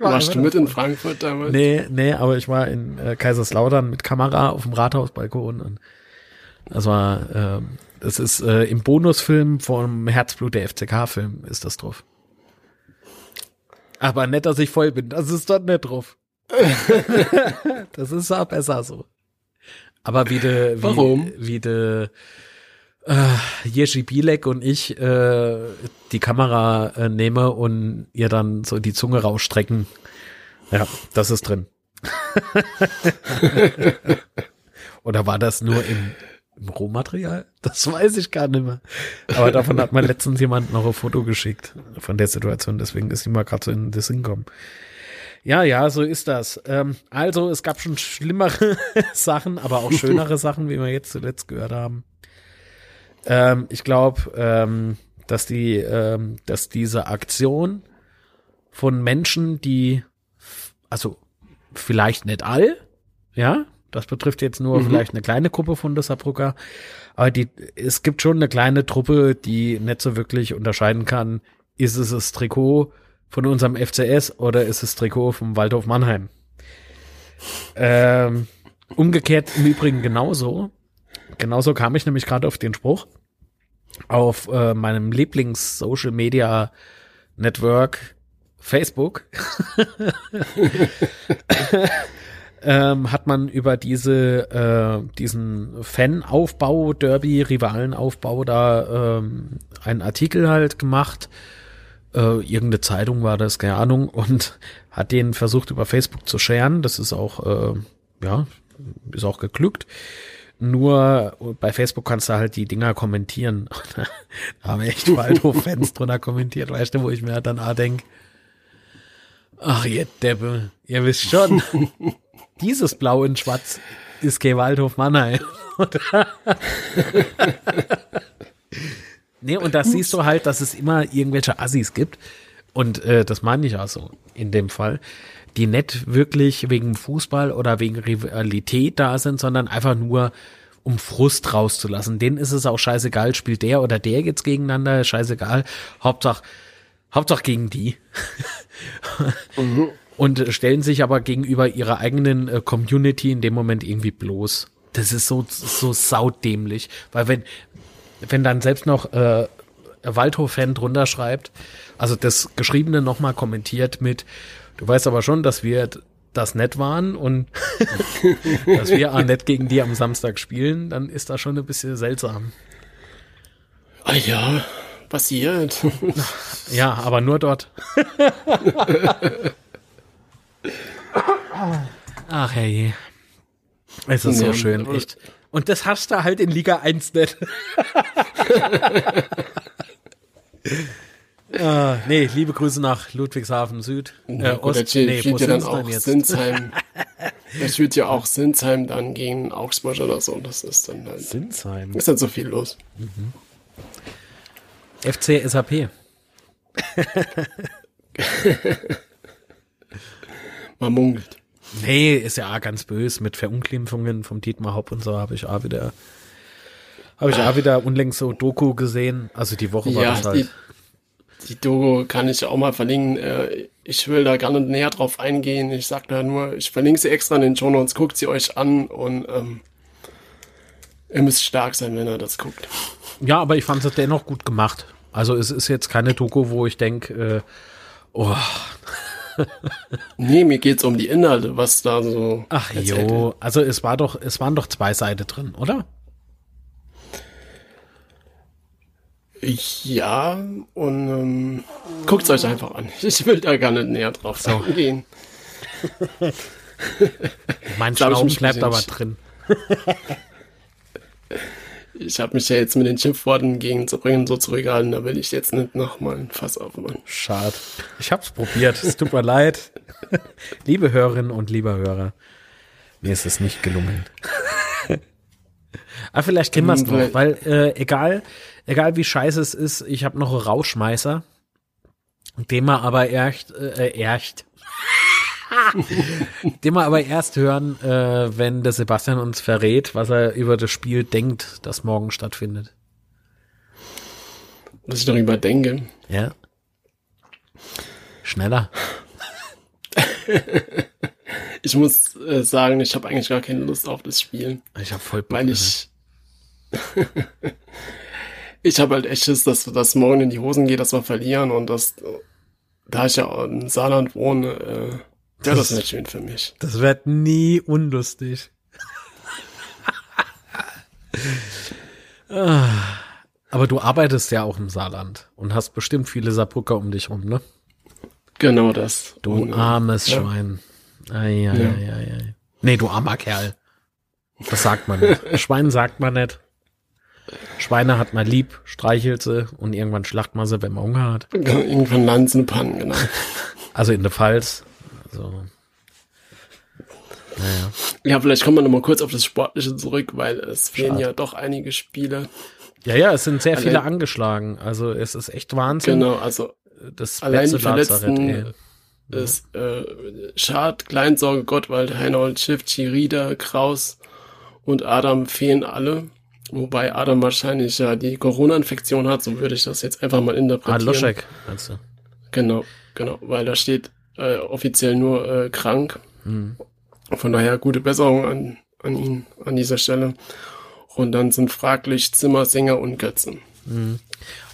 Warst du mit voll. in Frankfurt damals? Nee, nee, aber ich war in äh, Kaiserslautern mit Kamera auf dem Rathausbalkon. Und das war, ähm, das ist äh, im Bonusfilm vom Herzblut der FCK-Film ist das drauf. Aber nett, dass ich voll bin. Das ist dort nicht drauf. *laughs* das ist auch besser so. Aber wie de, wie, Warum? Wie de, äh, Jerzy Bilek und ich äh, die Kamera äh, nehme und ihr dann so die Zunge rausstrecken. Ja, das ist drin. *laughs* Oder war das nur im, im Rohmaterial? Das weiß ich gar nicht mehr. Aber davon hat mir letztens jemand noch ein Foto geschickt von der Situation, deswegen ist mal gerade so in das hinkommen. Ja, ja, so ist das. Ähm, also, es gab schon schlimmere *laughs* Sachen, aber auch schönere Sachen, wie wir jetzt zuletzt gehört haben. Ähm, ich glaube, ähm, dass die, ähm, dass diese Aktion von Menschen, die, also vielleicht nicht all, ja, das betrifft jetzt nur mhm. vielleicht eine kleine Gruppe von der Saarbrücker, aber die, es gibt schon eine kleine Truppe, die nicht so wirklich unterscheiden kann, ist es das Trikot von unserem FCS oder ist es Trikot vom Waldhof Mannheim. Ähm, umgekehrt im Übrigen genauso. Genauso kam ich nämlich gerade auf den Spruch. Auf äh, meinem Lieblings-Social Media Network Facebook *laughs* ähm, hat man über diese äh, diesen Fan-Aufbau, Derby-Rivalen-Aufbau da ähm, einen Artikel halt gemacht. Äh, irgendeine Zeitung war das, keine Ahnung, und hat den versucht über Facebook zu scheren. Das ist auch, äh, ja, ist auch geglückt. Nur bei Facebook kannst du halt die Dinger kommentieren. *laughs* da haben echt Waldhof-Fans drunter kommentiert, weißt du, wo ich mir halt dann auch denk, ach ihr Deppe, ihr wisst schon. *laughs* dieses Blau in Schwarz ist G. Waldhof Mannheim. nee, und da siehst du halt, dass es immer irgendwelche Assis gibt. Und äh, das meine ich auch so in dem Fall, die nicht wirklich wegen Fußball oder wegen Rivalität da sind, sondern einfach nur um Frust rauszulassen. Denen ist es auch scheißegal, spielt der oder der jetzt gegeneinander, scheißegal. Hauptsache, Hauptsache gegen die. *laughs* mhm. Und stellen sich aber gegenüber ihrer eigenen äh, Community in dem Moment irgendwie bloß. Das ist so, so saudämlich. Weil wenn, wenn dann selbst noch äh, Waldhof-Fan drunter schreibt, also das Geschriebene nochmal kommentiert mit, du weißt aber schon, dass wir das nett waren und *laughs* dass wir auch nett gegen die am Samstag spielen, dann ist das schon ein bisschen seltsam. Ah ja, passiert. *laughs* ja, aber nur dort. *laughs* Ach hey. Es ist so schön, echt. Und das hast du halt in Liga 1 nicht. Uh, nee, liebe Grüße nach Ludwigshafen Süd. Äh, Ost, der nee, spielt ja dann auch jetzt? Sinsheim. *laughs* er spielt ja auch Sinsheim dann gegen Augsburg oder so. Das ist dann halt. Sinsheim. Ist dann so viel los. Mhm. FC SAP. *laughs* Man munkelt. Nee, ist ja auch ganz böse mit Verunglimpfungen vom Dietmar Hopp und so habe ich auch wieder habe ich auch wieder unlängst so Doku gesehen. Also die Woche war ja, das halt. Die, Doku kann ich auch mal verlinken. Äh, ich will da gar nicht näher drauf eingehen. Ich sag da nur, ich verlinke sie extra in den Show Notes, guckt sie euch an und ähm, ihr müsst stark sein, wenn ihr das guckt. Ja, aber ich fand es dennoch gut gemacht. Also es ist jetzt keine Doku, wo ich denke, äh, oh. *laughs* nee, mir geht's um die Inhalte, was da so. Ach jo, also es war doch, es waren doch zwei Seiten drin, oder? Ja, und ähm, guckt euch einfach an. *laughs* Ich will da gar nicht näher drauf so. eingehen. *laughs* mein Schnauben bleibt aber drin. *laughs* ich habe mich ja jetzt mit den Schimpfworten gegenzubringen so zurückgehalten, da will ich jetzt nicht nochmal ein Fass aufmachen. Schade. Ich hab's probiert, es tut mir leid. Liebe Hörerinnen und lieber Hörer, mir ist es nicht gelungen. Aber vielleicht kennen wir es noch, weil äh, egal, egal wie scheiße es ist, ich habe noch einen Rauschmeißer, den wir aber erst, äh, erst, *laughs* den wir aber erst hören, äh, wenn der Sebastian uns verrät, was er über das Spiel denkt, das morgen stattfindet. Was ich darüber denke? Ja. Schneller. *laughs* ich muss äh, sagen, ich habe eigentlich gar keine Lust auf das Spiel. Ich habe voll Bock, Weil ich *laughs* ich habe halt echt Schiss, dass das morgen in die Hosen geht, dass wir verlieren und dass, da ich ja im Saarland wohne, äh, das, das nicht schön für mich. Das wird nie unlustig. Aber du arbeitest ja auch im Saarland und hast bestimmt viele Saarbrücker um dich rum, ne? Genau das. Du und, armes ja. Schwein. Ai, ai, ja. ai, ai. Nee, du armer Kerl. Das sagt man nicht. *laughs* Schwein sagt man nicht. Schweine hat man lieb, streichelt sie und irgendwann schlacht man sie, wenn man Hunger hat. *laughs* Irgendwann landen sie Pannen, genau. *laughs* Also in der Pfalz. Also, naja. Ja, vielleicht kommen wir nochmal kurz auf das Sportliche zurück, weil es fehlen Schade. ja doch einige Spiele. Ja, ja, es sind sehr allein, viele angeschlagen. Also es ist echt Wahnsinn. Genau, also das allein die Verletzten ist äh, Schad, Kleinsorge, Gottwald, Heinold, Schiff, Chirida, Kraus und Adam fehlen alle. Wobei Adam wahrscheinlich ja die Corona-Infektion hat, so würde ich das jetzt einfach mal interpretieren. Ah, Loschek, meinst du? Genau, genau, weil da steht äh, offiziell nur äh, krank. Mhm. Von daher gute Besserung an, an ihn an dieser Stelle. Und dann sind fraglich Zimmer, Sänger und Götzen. Mhm.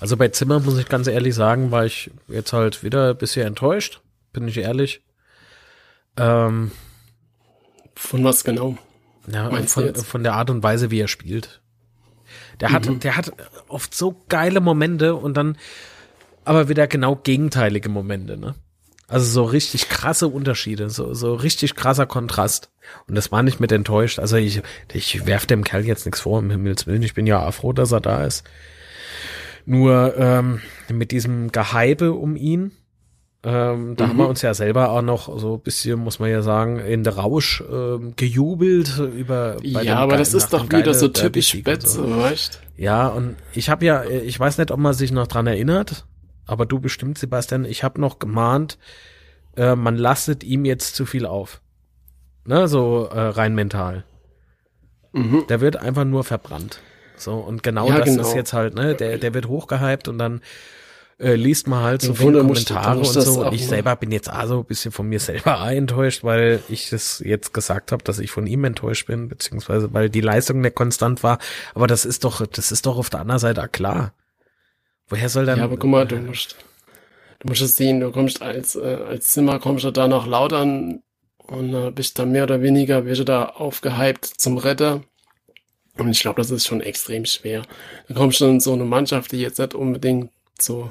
Also bei Zimmer muss ich ganz ehrlich sagen, war ich jetzt halt wieder ein bisschen enttäuscht, bin ich ehrlich. Ähm, von was genau? Ja, von, von der Art und Weise, wie er spielt. Der hat, mhm. der hat oft so geile Momente und dann aber wieder genau gegenteilige Momente, ne? Also so richtig krasse Unterschiede, so, so richtig krasser Kontrast. Und das war nicht mit enttäuscht. Also ich, ich werf dem Kerl jetzt nichts vor, um Himmels Willen. Ich bin ja froh, dass er da ist. Nur ähm, mit diesem Gehype um ihn Ähm, da mhm. haben wir uns ja selber auch noch so ein bisschen, muss man ja sagen, in der Rausch ähm, gejubelt über. ja, aber das ist doch wieder so typisch Spätze, so. weißt Ja, und ich habe ja, ich weiß nicht, ob man sich noch dran erinnert, aber du bestimmt, Sebastian, ich habe noch gemahnt, äh, man lastet ihm jetzt zu viel auf. Ne, so äh, rein mental. Mhm. Der wird einfach nur verbrannt. So, und genau ja, das genau. ist jetzt halt, ne, der, der wird hochgehypt und dann äh, liest man halt so viele Kommentare und so. Und ich selber bin jetzt also ein bisschen von mir selber *laughs* enttäuscht, weil ich das jetzt gesagt habe, dass ich von ihm enttäuscht bin, beziehungsweise weil die Leistung nicht konstant war. Aber das ist doch, das ist doch auf der anderen Seite klar. Woher soll dann. Ja, aber guck mal, du musst, du musst es sehen, du kommst als, äh, als Zimmer kommst du da nach Lautern und äh, bist da mehr oder weniger, wirst du da aufgehypt zum Retter. Und ich glaube, das ist schon extrem schwer. Da kommst du in so eine Mannschaft, die jetzt nicht unbedingt so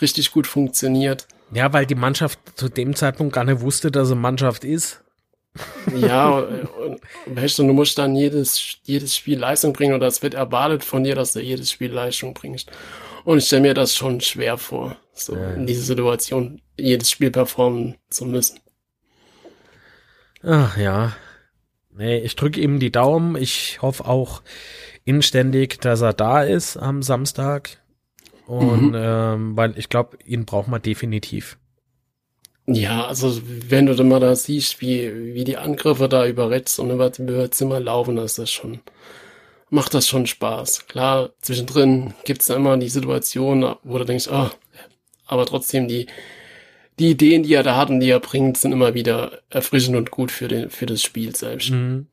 richtig gut funktioniert. Ja, weil die Mannschaft zu dem Zeitpunkt gar nicht wusste, dass sie Mannschaft ist. Ja, und, *laughs* weißt du, du musst dann jedes, jedes Spiel Leistung bringen oder es wird erwartet von dir, dass du jedes Spiel Leistung bringst. Und ich stelle mir das schon schwer vor, so ja. in dieser Situation jedes Spiel performen zu müssen. Ach ja. Nee, ich drücke ihm die Daumen. Ich hoffe auch inständig, dass er da ist am Samstag. Und mhm. ähm, weil ich glaube, ihn braucht man definitiv. Ja, also wenn du dann mal da siehst, wie, wie die Angriffe da über rechts und über, über Zimmer laufen, ist das schon, macht das schon Spaß. Klar, zwischendrin gibt's da immer die Situation, wo du denkst, ah, aber trotzdem die, die Ideen, die er da hat und die er bringt, sind immer wieder erfrischend und gut für den, für das Spiel selbst. Mhm.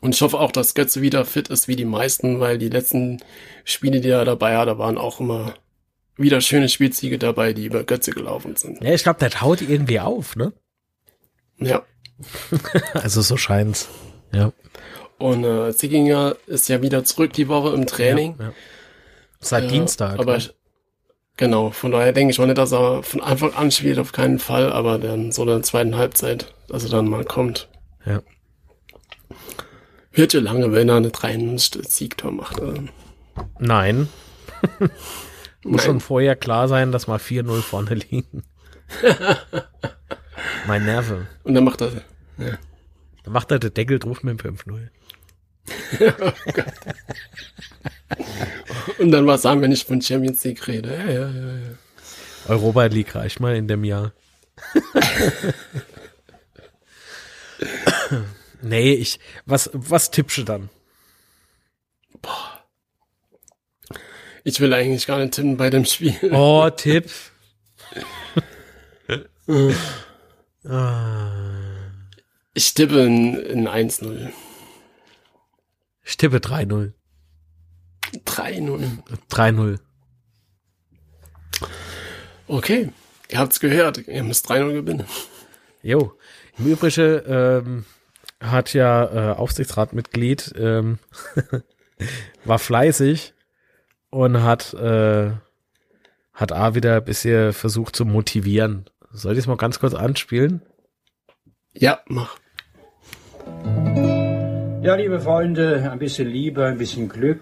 Und ich hoffe auch, dass Götze wieder fit ist wie die meisten, weil die letzten Spiele, die er dabei hat, da waren auch immer wieder schöne Spielziege dabei, die über Götze gelaufen sind. Ja, ich glaube, der taut irgendwie auf, ne? Ja. *laughs* also so scheint's. Ja. Und äh, Zickinger ist ja wieder zurück die Woche im Training. Ja, ja. Seit äh, Dienstag. Aber ne? genau, von daher denke ich mal nicht, dass er von Anfang an spielt, auf keinen Fall, aber dann so in der zweiten Halbzeit, dass er dann mal kommt. Ja. Wird ja lange, wenn er eine 3 Siegtor macht. Also. Nein. *laughs* Muss Nein. schon vorher klar sein, dass mal 4-0 vorne liegen. *laughs* mein Nerve. Und dann macht er. Ja. Dann macht er den Deckel drauf mit dem 5-0. *laughs* Und dann was sagen, wenn ich von Champions League rede. Ja, ja, ja, ja. Europa League reicht mal in dem Jahr. Nee, ich, was, was tippst du dann? Boah. Ich will eigentlich gar nicht tippen bei dem Spiel. Oh, Tipp. *laughs* ich tippe in, in 1-0. Ich tippe 3-0. 3-0. 3-0. Okay, ihr habt's gehört. Ihr müsst 3-0 gewinnen. Jo. Im Übrigen, ähm, hat ja äh, Aufsichtsratmitglied, ähm, *laughs* war fleißig und hat, äh, hat A wieder ein bisschen versucht zu motivieren. Soll ich es mal ganz kurz anspielen? Ja, mach. Ja, liebe Freunde, ein bisschen Liebe, ein bisschen Glück,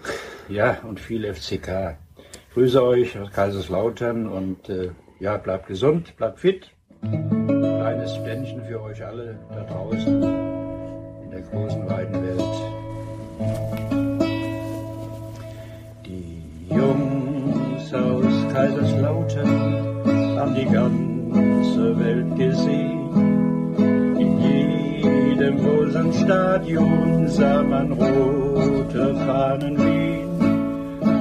ja, und viel FCK. Ich grüße euch aus Kaiserslautern und äh, ja, bleibt gesund, bleibt fit. Kleines Ständchen für euch alle da draußen der großen weiten Welt. Die Jungs aus Kaiserslautern haben die ganze Welt gesehen. In jedem großen Stadion sah man rote Fahnen wehen.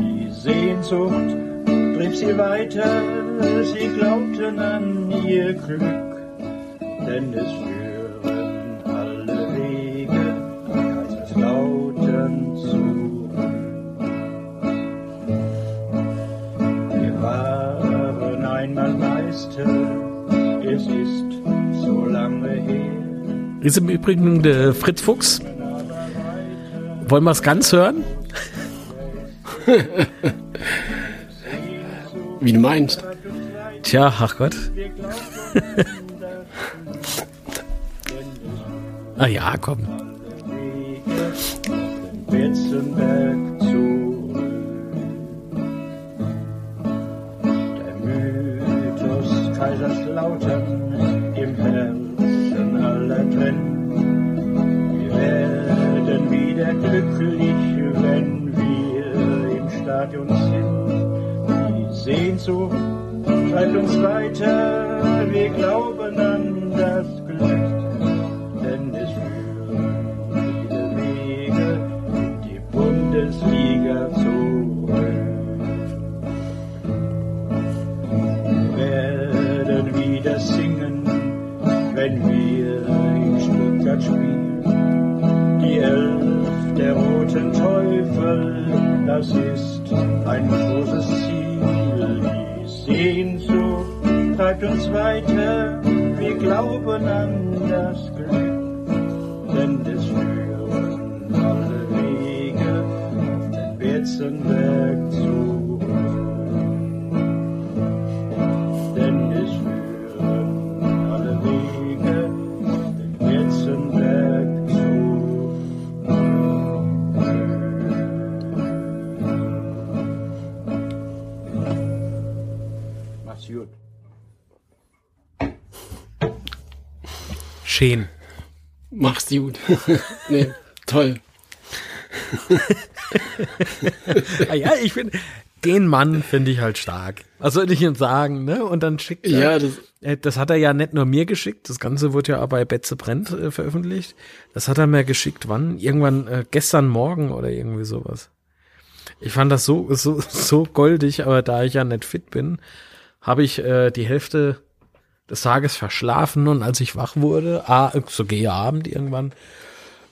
Die Sehnsucht trieb sie weiter, sie glaubten an ihr Glück, denn es führte es ist so lange her. Ist im Übrigen der Fritz Fuchs. Wollen wir es ganz hören? *laughs* Wie du meinst. Tja, ach Gott. *laughs* ah ja, komm. Kaiserslautern glücklich, wenn wir im Stadion sind. Die Sehnsucht treibt uns weiter, wir glauben an das Glück, denn es führen viele Wege in die Bundesliga zurück. Wir werden wieder singen, wenn wir in Stuttgart spielen. Die Elf der roten Teufel, das ist ein großes Ziel. Die Sehnsucht treibt uns weiter, wir glauben an das Glück, denn es führen alle Wege auf den Betzenberg Schön. Mach's gut. *laughs* nee, toll. Ah ja, ich finde, den Mann finde ich halt stark. Was soll ich jetzt sagen, ne? Und dann schickt er, Ja, das, äh, das hat er ja nicht nur mir geschickt, das Ganze wurde ja auch bei Betze Brennt äh, veröffentlicht. Das hat er mir geschickt, wann? Irgendwann äh, gestern Morgen oder irgendwie sowas. Ich fand das so, so, so goldig, aber da ich ja nicht fit bin, habe ich äh, die Hälfte des Tages verschlafen und als ich wach wurde, ah, so gehe Abend irgendwann,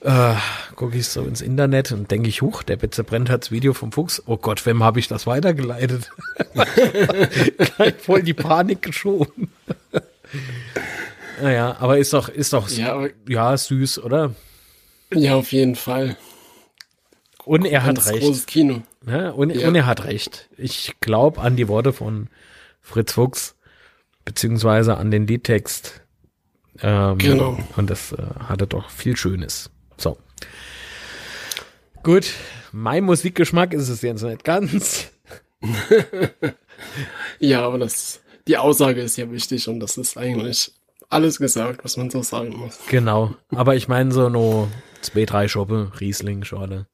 äh, gucke ich so ins Internet und denke ich, huch, der Betze brennt hat's Video vom Fuchs. Oh Gott, wem habe ich das weitergeleitet? *laughs* Gleich voll die Panik geschoben. naja, aber ist doch, ist doch, ja, aber, ja, süß, oder? ja, auf jeden Fall. Und er hat recht. großes Kino. Ja, und, Ja. und er hat recht. Ich glaube an die Worte von Fritz Fuchs, beziehungsweise an den Liedtext. Ähm, Genau. Und das äh, hatte doch viel Schönes. So. Gut, mein Musikgeschmack ist es jetzt nicht ganz. *laughs* Ja, aber das, die Aussage ist ja wichtig und das ist eigentlich alles gesagt, was man so sagen muss. Genau. Aber ich meine so no zwei, drei Schoppe, Riesling, Schorle.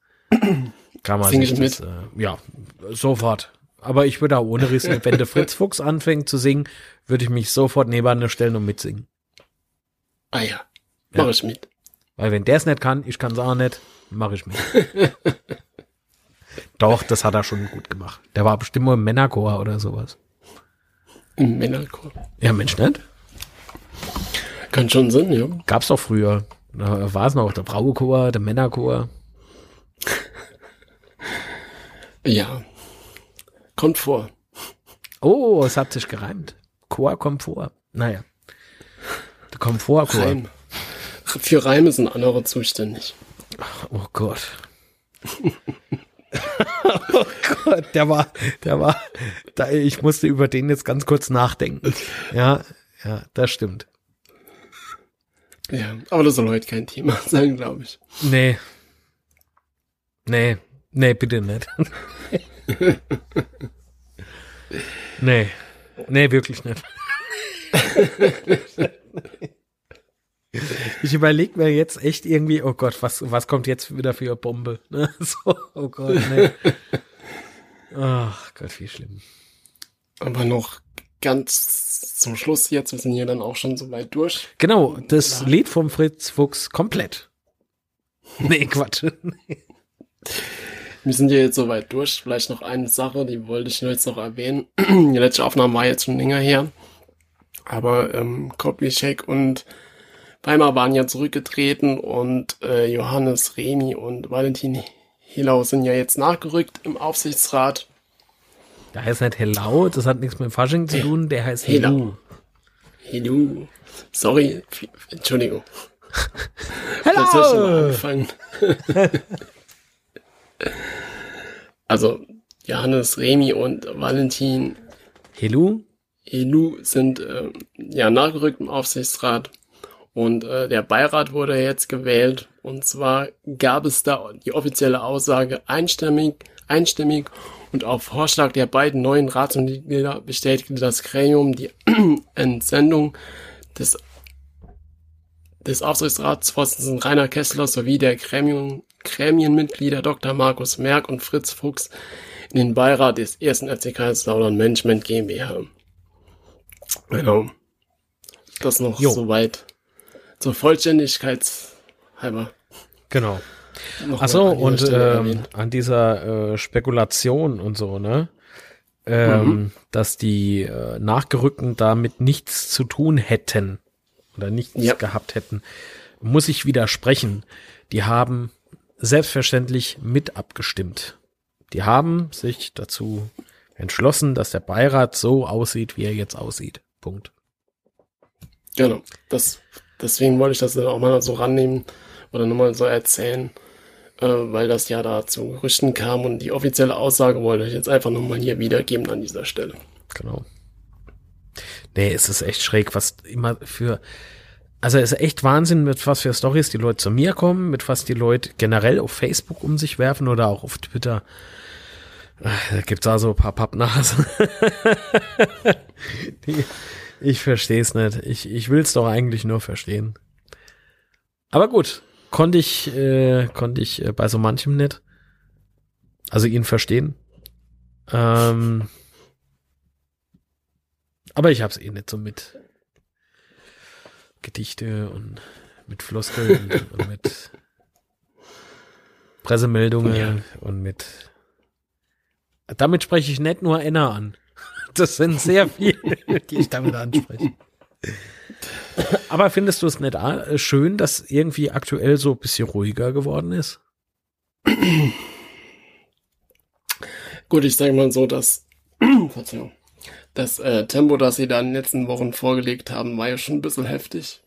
Kann man Sing sich ich das, äh, ja, sofort. Aber ich würde auch ohne Riesling, wenn der Fritz Fuchs anfängt zu singen, würde ich mich sofort neben eine stellen und mitsingen. Ah ja, Ja. mach ich mit. Weil wenn der es nicht kann, ich kann es auch nicht, mache ich mit. *laughs* Doch, das hat er schon gut gemacht. Der war bestimmt nur im Männerchor oder sowas. Im Männerchor. Ja, Mensch, nicht? Kann schon Sinn, ja. Gab's doch früher. Da war es noch der Frauenchor, der Männerchor. Ja. Kommt vor. Oh, es hat sich gereimt. Chor kommt vor. Naja. Der Komfortchor. Reim. Für Reime sind andere zuständig. Oh Gott. *laughs* oh Gott, der war, der war, da, ich musste über den jetzt ganz kurz nachdenken. Ja, ja, das stimmt. Ja, aber das soll heute kein Thema *laughs* sein, glaube ich. Nee. Nee, nee, bitte nicht. *laughs* *laughs* nee. Nee, wirklich nicht. Ich überlege mir jetzt echt irgendwie, oh Gott, was, was kommt jetzt wieder für eine Bombe? *laughs* Ne? So, oh Gott, nee. Ach Gott, wie schlimm. Aber noch ganz zum Schluss jetzt, wir sind hier dann auch schon so weit durch. Genau, das Lied vom Fritz Fuchs komplett. Nee, Quatsch. *laughs* Wir sind hier jetzt so weit durch. Vielleicht noch eine Sache, die wollte ich nur jetzt noch erwähnen. *clears throat* Die letzte Aufnahme war jetzt schon länger her. Aber ähm, Koplicek und Weimar waren ja zurückgetreten und äh, Johannes Remi und Valentin Hilau sind ja jetzt nachgerückt im Aufsichtsrat. Der heißt nicht Hellau, das hat nichts mit Fasching zu tun, der heißt Hellau. Hello. Hilu. Sorry, Entschuldigung. *laughs* Das mal Hello! angefangen. *laughs* also, Johannes Remi und Valentin. Hello? Elu sind äh, ja nachgerückt im Aufsichtsrat. Und äh, der Beirat wurde jetzt gewählt. Und zwar gab es da die offizielle Aussage einstimmig, einstimmig Und auf Vorschlag der beiden neuen Ratsmitglieder bestätigte das Gremium die *clears throat* Entsendung des, des Aufsichtsratsvorsitzenden Rainer Kessler sowie der Gremium, Gremienmitglieder Dr. Markus Merck und Fritz Fuchs in den Beirat des ersten FC Kaiserslautern Management GmbH. Genau. Das noch jo. soweit zur Vollständigkeit halber. Genau. Achso, und ähm, an dieser äh, Spekulation und so, ne? Ähm, mhm. Dass die äh, Nachgerückten damit nichts zu tun hätten oder nichts ja. gehabt hätten, muss ich widersprechen. Die haben selbstverständlich mit abgestimmt. Die haben sich dazu entschlossen, dass der Beirat so aussieht, wie er jetzt aussieht. Punkt. Genau. Das, deswegen wollte ich das auch mal so rannehmen oder nochmal so erzählen, äh, weil das ja da zu Gerüchten kam und die offizielle Aussage wollte ich jetzt einfach nochmal hier wiedergeben an dieser Stelle. Genau. Nee, es ist echt schräg, was immer für, also es ist echt Wahnsinn, mit was für Stories die Leute zu mir kommen, mit was die Leute generell auf Facebook um sich werfen oder auch auf Twitter. Da gibt's da so ein paar Pappnasen. *laughs* ich verstehe es nicht. Ich, ich will es doch eigentlich nur verstehen. Aber gut, konnte ich, äh, konnte ich äh, bei so manchem nicht. Also ihn verstehen. Ähm, aber ich hab's eh nicht so mit Gedichte und mit Floskeln *laughs* und mit Pressemeldungen ja. und mit damit spreche ich nicht nur Enna an. Das sind sehr viele, *laughs* die ich damit anspreche. Aber findest du es nicht schön, dass irgendwie aktuell so ein bisschen ruhiger geworden ist? Gut, ich sage mal so, dass *clears throat* Verzeihung, das äh, Tempo, das sie da in den letzten Wochen vorgelegt haben, war ja schon ein bisschen heftig.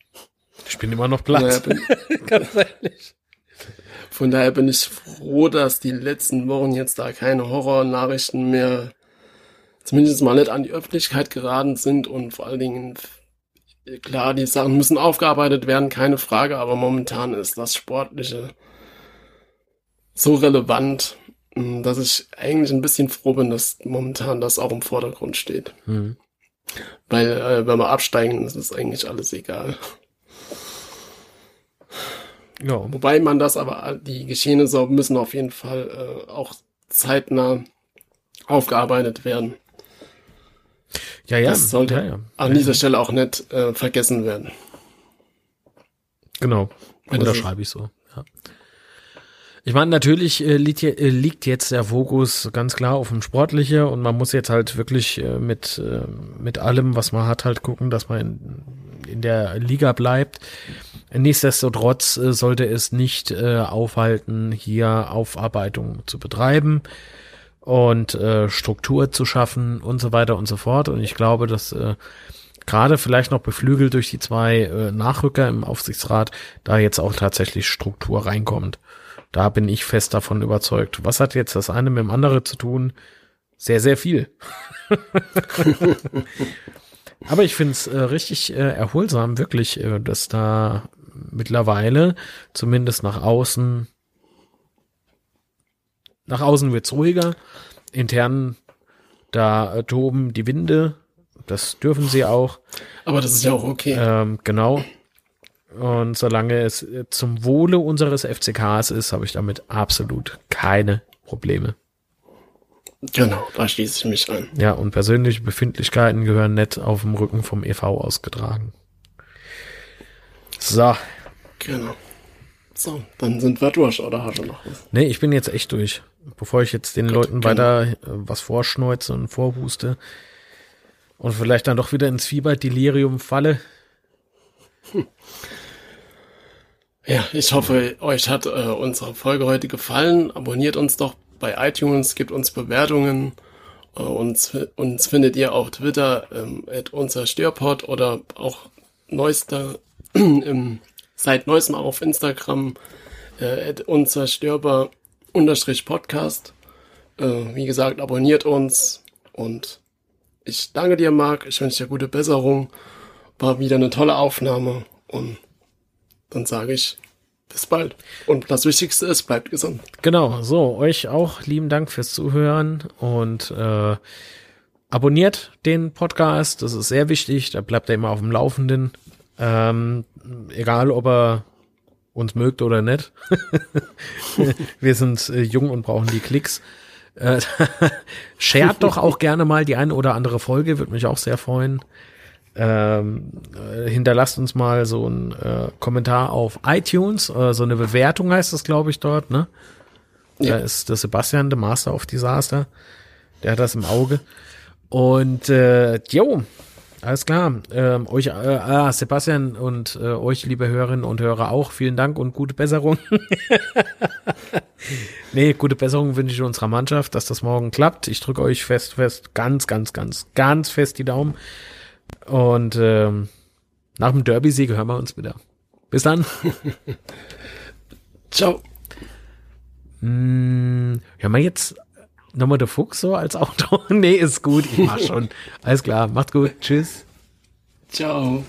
Ich bin immer noch platt. Bin, *laughs* Ganz ehrlich. Von daher bin ich froh, dass die letzten Wochen jetzt da keine Horrornachrichten mehr zumindest mal nicht an die Öffentlichkeit geraten sind und vor allen Dingen, klar, die Sachen müssen aufgearbeitet werden, keine Frage, aber momentan ist das Sportliche so relevant, dass ich eigentlich ein bisschen froh bin, dass momentan das auch im Vordergrund steht. Mhm. Weil, äh, wenn wir absteigen, ist es eigentlich alles egal. Ja. Wobei man das aber, die Geschehnisse müssen auf jeden Fall äh, auch zeitnah aufgearbeitet werden. Ja, ja. Das sollte ja, ja. an dieser Stelle auch nicht äh, vergessen werden. Genau. Oder schreibe ich so. Ja. Ich meine, natürlich äh, liegt, äh, liegt, jetzt der Fokus ganz klar auf dem Sportliche und man muss jetzt halt wirklich äh, mit, äh, mit allem, was man hat, halt gucken, dass man in, in der Liga bleibt. Nichtsdestotrotz äh, sollte es nicht äh, aufhalten, hier Aufarbeitung zu betreiben und äh, Struktur zu schaffen und so weiter und so fort. Und ich glaube, dass äh, gerade vielleicht noch beflügelt durch die zwei äh, Nachrücker im Aufsichtsrat da jetzt auch tatsächlich Struktur reinkommt. Da bin ich fest davon überzeugt. Was hat jetzt das eine mit dem anderen zu tun? Sehr, sehr viel. *laughs* Aber ich finde es äh, richtig äh, erholsam, wirklich, äh, dass da mittlerweile zumindest nach außen nach außen wird's ruhiger. Intern, da toben die Winde. Das dürfen sie auch. Aber das ist ja auch okay. Ähm, genau. Und solange es zum Wohle unseres FCKs ist, habe ich damit absolut keine Probleme. Genau, da schließe ich mich an. Ja, und persönliche Befindlichkeiten gehören nicht auf dem Rücken vom EV ausgetragen. So. Genau. So, dann sind wir durch, oder hast du noch was? Nee, ich bin jetzt echt durch bevor ich jetzt den Gut, Leuten weiter äh, was vorschneuze und vorhuste und vielleicht dann doch wieder ins Fieberdelirium falle. Hm. Ja, ich hoffe, euch hat äh, unsere Folge heute gefallen. Abonniert uns doch bei iTunes, gebt uns Bewertungen. Äh, uns, uns findet ihr auf Twitter ähm, at unser Störpod oder auch neuester, *clears throat* im, seit neuestem auf Instagram äh, at unser Störper unterstrich Podcast. Äh, wie gesagt, abonniert uns und ich danke dir, Marc. Ich wünsche dir gute Besserung. War wieder eine tolle Aufnahme und dann sage ich bis bald. Und das Wichtigste ist, bleibt gesund. Genau, so, euch auch lieben Dank fürs Zuhören und äh, abonniert den Podcast, das ist sehr wichtig, da bleibt er immer auf dem Laufenden. Ähm, egal, ob er uns mögt oder nicht. *laughs* Wir sind äh, jung und brauchen die Klicks. Äh, *laughs* shared doch auch gerne mal die eine oder andere Folge, würde mich auch sehr freuen. Ähm, äh, hinterlasst uns mal so einen äh, Kommentar auf iTunes, äh, so eine Bewertung heißt das, glaube ich, dort, ne? Ja. Da ist der Sebastian, der Master of Disaster. Der hat das im Auge. Und äh, jo, alles klar. Ähm, euch, äh, ah, Sebastian und äh, euch, liebe Hörerinnen und Hörer, auch vielen Dank und gute Besserung. *laughs* nee, gute Besserung wünsche ich unserer Mannschaft, dass das morgen klappt. Ich drücke euch fest, fest, ganz, ganz, ganz, ganz fest die Daumen. Und ähm, nach dem Derby-Sieg hören wir uns wieder. Bis dann. *laughs* Ciao. Hm, hören wir jetzt nochmal der Fuchs so als Auto? *laughs* nee, ist gut. Ich mach schon. Alles klar. Macht's gut. Tschüss. Ciao.